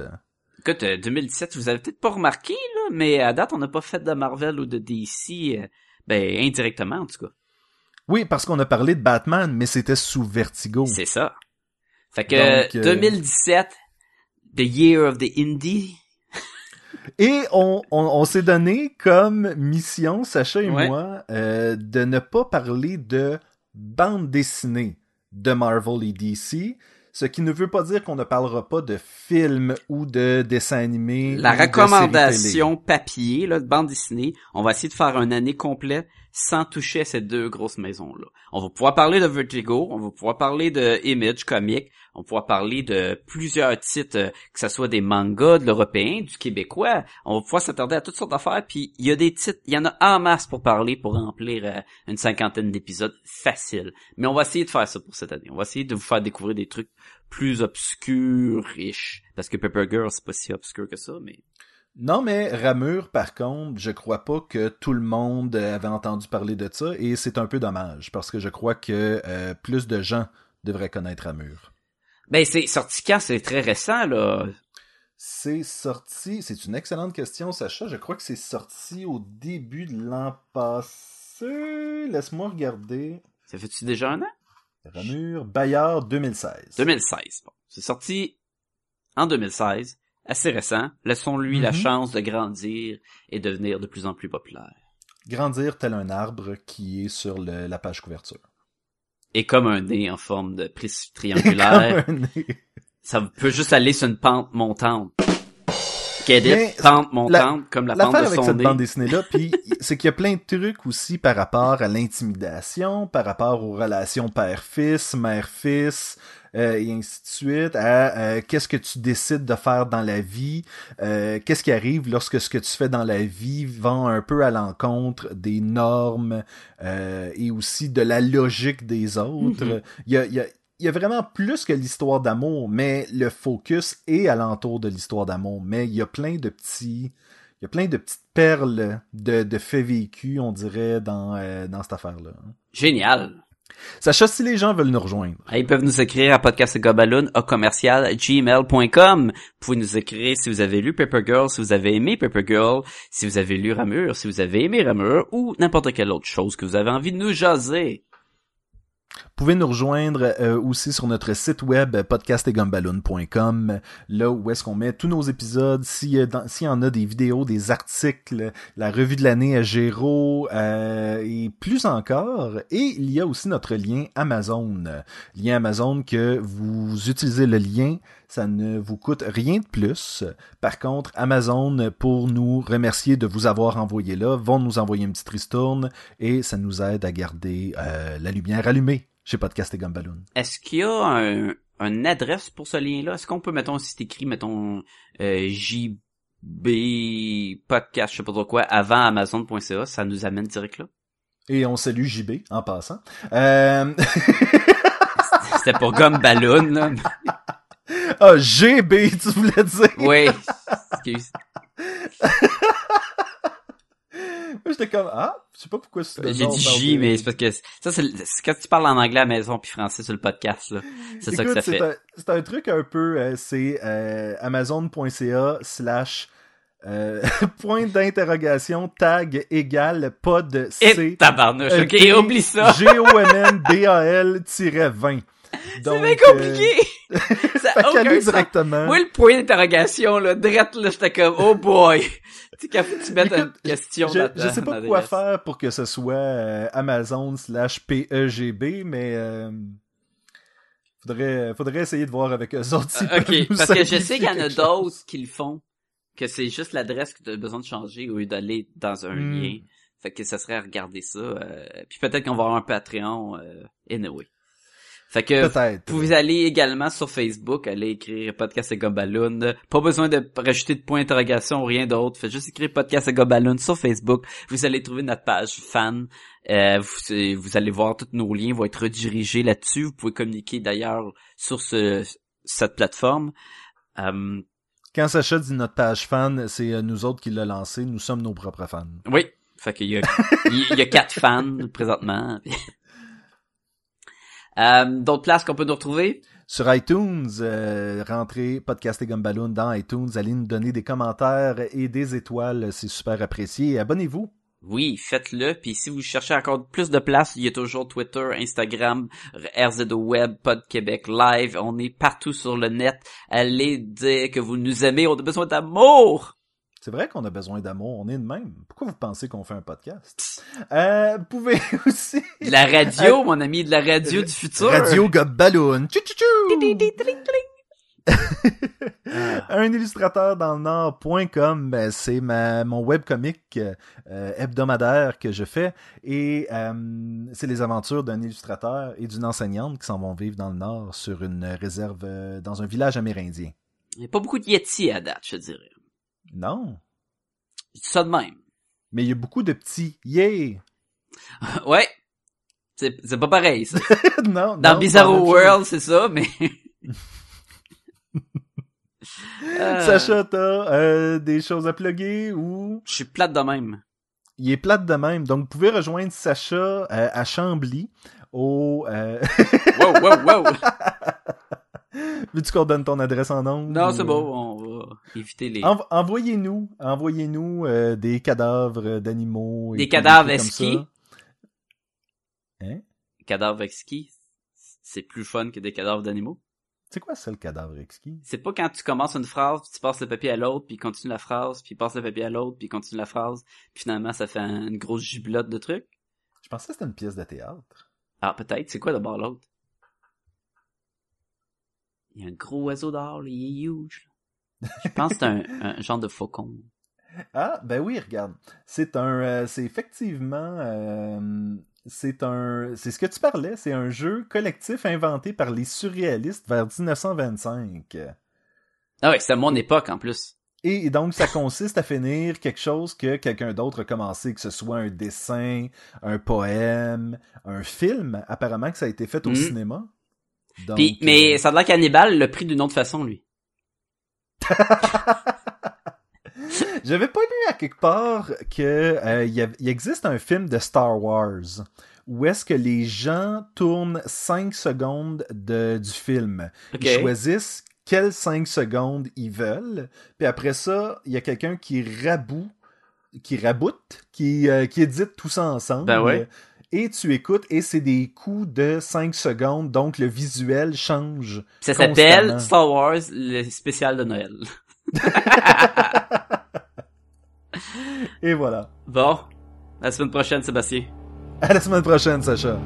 Speaker 3: Écoute, euh, 2017, vous avez peut-être pas remarqué, là, mais à date, on n'a pas fait de Marvel ou de DC, ben, indirectement, en tout cas.
Speaker 1: Oui, parce qu'on a parlé de Batman, mais c'était sous Vertigo.
Speaker 3: C'est ça. Fait que,
Speaker 1: Donc, euh,
Speaker 3: 2017, The Year of the Indie,
Speaker 1: Et on, on, on s'est donné comme mission, Sacha et
Speaker 3: Ouais.
Speaker 1: moi, euh, de ne pas parler de bande dessinée de Marvel et DC, ce qui ne veut pas dire qu'on ne parlera pas de films ou de dessins animés.
Speaker 3: la recommandation papier, là, de bande dessinée, on va essayer de faire une année complète sans toucher à ces deux grosses maisons-là. On va pouvoir parler de Vertigo, on va pouvoir parler de Image Comic, on pouvoir parler de plusieurs titres, euh, que ce soit des mangas, de l'européen, du québécois, on va pouvoir s'attarder à toutes sortes d'affaires, puis il y a des titres, il y en a en masse pour parler, pour remplir euh, une cinquantaine d'épisodes facile. Mais on va essayer de faire ça pour cette année. On va essayer de vous faire découvrir des trucs plus obscurs, riches. Parce que Pepper Girl, c'est pas si obscur que ça, mais...
Speaker 1: Non, mais Ramur, par contre, je crois pas que tout le monde avait entendu parler de ça, et c'est un peu dommage, parce que je crois que euh, plus de gens devraient connaître Ramur.
Speaker 3: Ben, c'est sorti quand? C'est très récent, là.
Speaker 1: C'est sorti, c'est une excellente question, Sacha. Je crois que c'est sorti au début de l'an passé. Laisse-moi regarder.
Speaker 3: Ça fait-tu déjà un an?
Speaker 1: Ramur, Bayard 2016.
Speaker 3: 2016. Bon. C'est sorti en 2016. Assez récent. Laissons-lui la
Speaker 1: Mhm.
Speaker 3: chance de grandir et devenir de plus en plus populaire.
Speaker 1: Grandir tel un arbre qui est sur le- la page couverture.
Speaker 3: Et comme un nez en forme de <laughs> prisme triangulaire, ça peut juste aller sur une pente montante. Get it? Pente montante, comme la pente
Speaker 1: L'affaire
Speaker 3: de
Speaker 1: avec
Speaker 3: son
Speaker 1: cette
Speaker 3: nez.
Speaker 1: bande dessinée-là, <laughs> puis c'est qu'il y a plein de trucs aussi par rapport à l'intimidation, par rapport aux relations père-fils, mère-fils, euh, et ainsi de suite, à euh, qu'est-ce que tu décides de faire dans la vie, euh, qu'est-ce qui arrive lorsque ce que tu fais dans la vie va un peu à l'encontre des normes euh, et aussi de la logique des autres.
Speaker 3: Mhm.
Speaker 1: Il y a, il y a il y a vraiment plus que l'histoire d'amour, mais le focus est alentour de l'histoire d'amour. Mais il y a plein de petits, il y a plein de petites perles de, de faits vécus, on dirait, dans, euh, dans cette affaire-là.
Speaker 3: Génial.
Speaker 1: Sacha, si les gens veulent nous rejoindre,
Speaker 3: Ils peuvent nous écrire à podcastgobaloon à commercial gmail.com. Vous pouvez nous écrire si vous avez lu Paper Girl, si vous avez aimé Paper Girl, si vous avez lu Ramur, si vous avez aimé Ramur, ou n'importe quelle autre chose que vous avez envie de nous jaser.
Speaker 1: Vous pouvez nous rejoindre euh, aussi sur notre site web podcastetgumballoon.com, là où est-ce qu'on met tous nos épisodes, s'il s'il y en a des vidéos, des articles, la revue de l'année à Géro, euh, et plus encore. Et il y a aussi notre lien Amazon. Lien Amazon que vous utilisez le lien, ça ne vous coûte rien de plus. Par contre, Amazon, pour nous remercier de vous avoir envoyé là, vont nous envoyer une petite ristourne et ça nous aide à garder euh, la lumière allumée chez Podcast et Gumballoon.
Speaker 3: Est-ce qu'il y a un, une adresse pour ce lien-là? Est-ce qu'on peut, mettons, si c'est écrit, mettons, euh, JB podcast, je sais pas trop quoi, avant Amazon.ca, ça nous amène direct là?
Speaker 1: Et on salue JB en passant. Euh... <laughs>
Speaker 3: C'était pour gomme ballon, là.
Speaker 1: ah, GB, tu voulais dire?
Speaker 3: Oui. Excuse. <laughs>
Speaker 1: J'étais comme, ah, je sais pas pourquoi c'est
Speaker 3: J'ai dit J, mais c'est parce que ça, c'est quand tu parles en anglais à la maison puis français sur le podcast, là. C'est ça que ça fait.
Speaker 1: C'est un, truc un peu, euh, c'est euh, amazon.ca slash euh, <laughs> point d'interrogation tag égale pod
Speaker 3: Et
Speaker 1: C.
Speaker 3: tabarnouche, ok,
Speaker 1: T-
Speaker 3: oublie ça.
Speaker 1: G-O-M-N-B-A-L-20. <laughs>
Speaker 3: C'est bien compliqué.
Speaker 1: euh, <laughs>
Speaker 3: ça
Speaker 1: fait
Speaker 3: aucun
Speaker 1: directement.
Speaker 3: Moi, le point d'interrogation, là, drette, là, j'étais comme, oh boy. Tu sais, quand faut que tu mettes une
Speaker 1: Écoute,
Speaker 3: question
Speaker 1: je, je sais pas quoi faire pour que ce soit euh, Amazon slash PEGB, mais euh, faudrait, faudrait essayer de voir avec eux autres.
Speaker 3: Euh, ok, parce que je sais qu'il y en a d'autres qui le font, que c'est juste l'adresse que tu as besoin de changer au lieu d'aller dans un
Speaker 1: Hmm.
Speaker 3: lien. Fait que ça serait à regarder ça. euh, puis peut-être qu'on va avoir un Patreon euh, anyway. Fait que vous pouvez aller également sur Facebook, aller écrire podcast et Gobaloon. Pas besoin de rajouter de point d'interrogation ou rien d'autre. Faites juste écrire podcast et Gobaloon sur Facebook. Vous allez trouver notre page fan. Euh, vous, vous allez voir tous nos liens vont être redirigés là-dessus. Vous pouvez communiquer d'ailleurs sur ce cette plateforme. Euh,
Speaker 1: Quand Sacha dit notre page fan, c'est euh, nous autres qui l'a lancé. Nous sommes nos propres fans.
Speaker 3: oui, fait qu'il y a, <laughs> il y a quatre fans présentement. Euh, D'autres places qu'on peut nous retrouver?
Speaker 1: Sur iTunes, euh, rentrez Podcast et Gumballoon dans iTunes. Allez nous donner des commentaires et des étoiles. C'est super apprécié. Abonnez-vous.
Speaker 3: Oui, faites-le. Puis si vous cherchez encore plus de place, il y a toujours Twitter, Instagram, RZO Web, Pod Québec Live. On est partout sur le net. Allez dire que vous nous aimez. On a besoin d'amour.
Speaker 1: C'est vrai qu'on a besoin d'amour. On est de même. Pourquoi vous pensez qu'on fait un podcast? Euh, vous pouvez <laughs> aussi...
Speaker 3: De la radio, mon ami, de la radio du futur.
Speaker 1: Radio Gumballoon. Tchou, tchou,
Speaker 3: tling. <laughs>
Speaker 1: un illustrateur dans le Nord.com, ben, c'est ma, mon webcomic euh, hebdomadaire que je fais et euh, c'est les aventures d'un illustrateur et d'une enseignante qui s'en vont vivre dans le Nord sur une réserve euh, dans un village amérindien.
Speaker 3: Il n'y a pas beaucoup de Yeti à date, je dirais.
Speaker 1: Non,
Speaker 3: Je dis ça de même.
Speaker 1: mais il y a beaucoup de petits yeah. <laughs>
Speaker 3: ouais. C'est, c'est pas pareil, ça. <laughs>
Speaker 1: non,
Speaker 3: Dans
Speaker 1: non,
Speaker 3: Bizarro World, c'est ça, mais... Euh, <laughs>
Speaker 1: Sacha, t'as euh, des choses à plugger ou?
Speaker 3: Je suis plate de même.
Speaker 1: il est plate de même. Donc, vous pouvez rejoindre Sacha euh, à Chambly au... Euh...
Speaker 3: Wow, wow, wow.
Speaker 1: Veux-tu qu'on donne ton adresse en nom?
Speaker 3: non, c'est bon, on va éviter les...
Speaker 1: Env- envoyez-nous, envoyez-nous euh, des cadavres d'animaux.
Speaker 3: Des cadavres
Speaker 1: ça. Hein?
Speaker 3: Cadavres exquis, c'est plus fun que des cadavres d'animaux?
Speaker 1: C'est quoi ça, le cadavre exquis?
Speaker 3: C'est pas quand tu commences une phrase, puis tu passes le papier à l'autre, puis continue la phrase, puis passe le papier à l'autre, puis continue la phrase, puis finalement ça fait un- une grosse gibelotte de trucs?
Speaker 1: Je pensais que c'était une pièce de théâtre.
Speaker 3: Ah, peut-être. C'est quoi d'abord l'autre? Il y a un gros oiseau dehors, là, il est huge. là. Je pense que c'est un, un genre de faucon. <laughs>
Speaker 1: Ah, ben oui, regarde. C'est un... euh, c'est effectivement... euh, c'est un... C'est ce que tu parlais, c'est un jeu collectif inventé par les surréalistes vers 1925.
Speaker 3: Ah ouais, c'est à mon époque en plus.
Speaker 1: Et donc, ça consiste à finir quelque chose que quelqu'un d'autre a commencé, que ce soit un dessin, un poème, un film. Apparemment que ça a été fait au
Speaker 3: Mhm.
Speaker 1: cinéma. Donc,
Speaker 3: Puis, mais
Speaker 1: euh,
Speaker 3: ça a l'air cannibale le pris d'une autre façon, lui. <laughs>
Speaker 1: j'avais pas lu à quelque part que euh, y, existe un film de Star Wars où est-ce que les gens tournent 5 secondes de, du film. Ils choisissent quelles 5 secondes ils veulent. Puis après ça, il y a quelqu'un qui raboute, qui raboute, qui, euh, qui édite tout ça ensemble.
Speaker 3: Ben ouais.
Speaker 1: Et tu écoutes, et c'est des coups de 5 secondes, donc le visuel change.
Speaker 3: Ça s'appelle Star Wars, le spécial de Noël. <laughs>
Speaker 1: Et voilà.
Speaker 3: Bon. À la semaine prochaine, Sébastien.
Speaker 1: À la semaine prochaine, Sacha.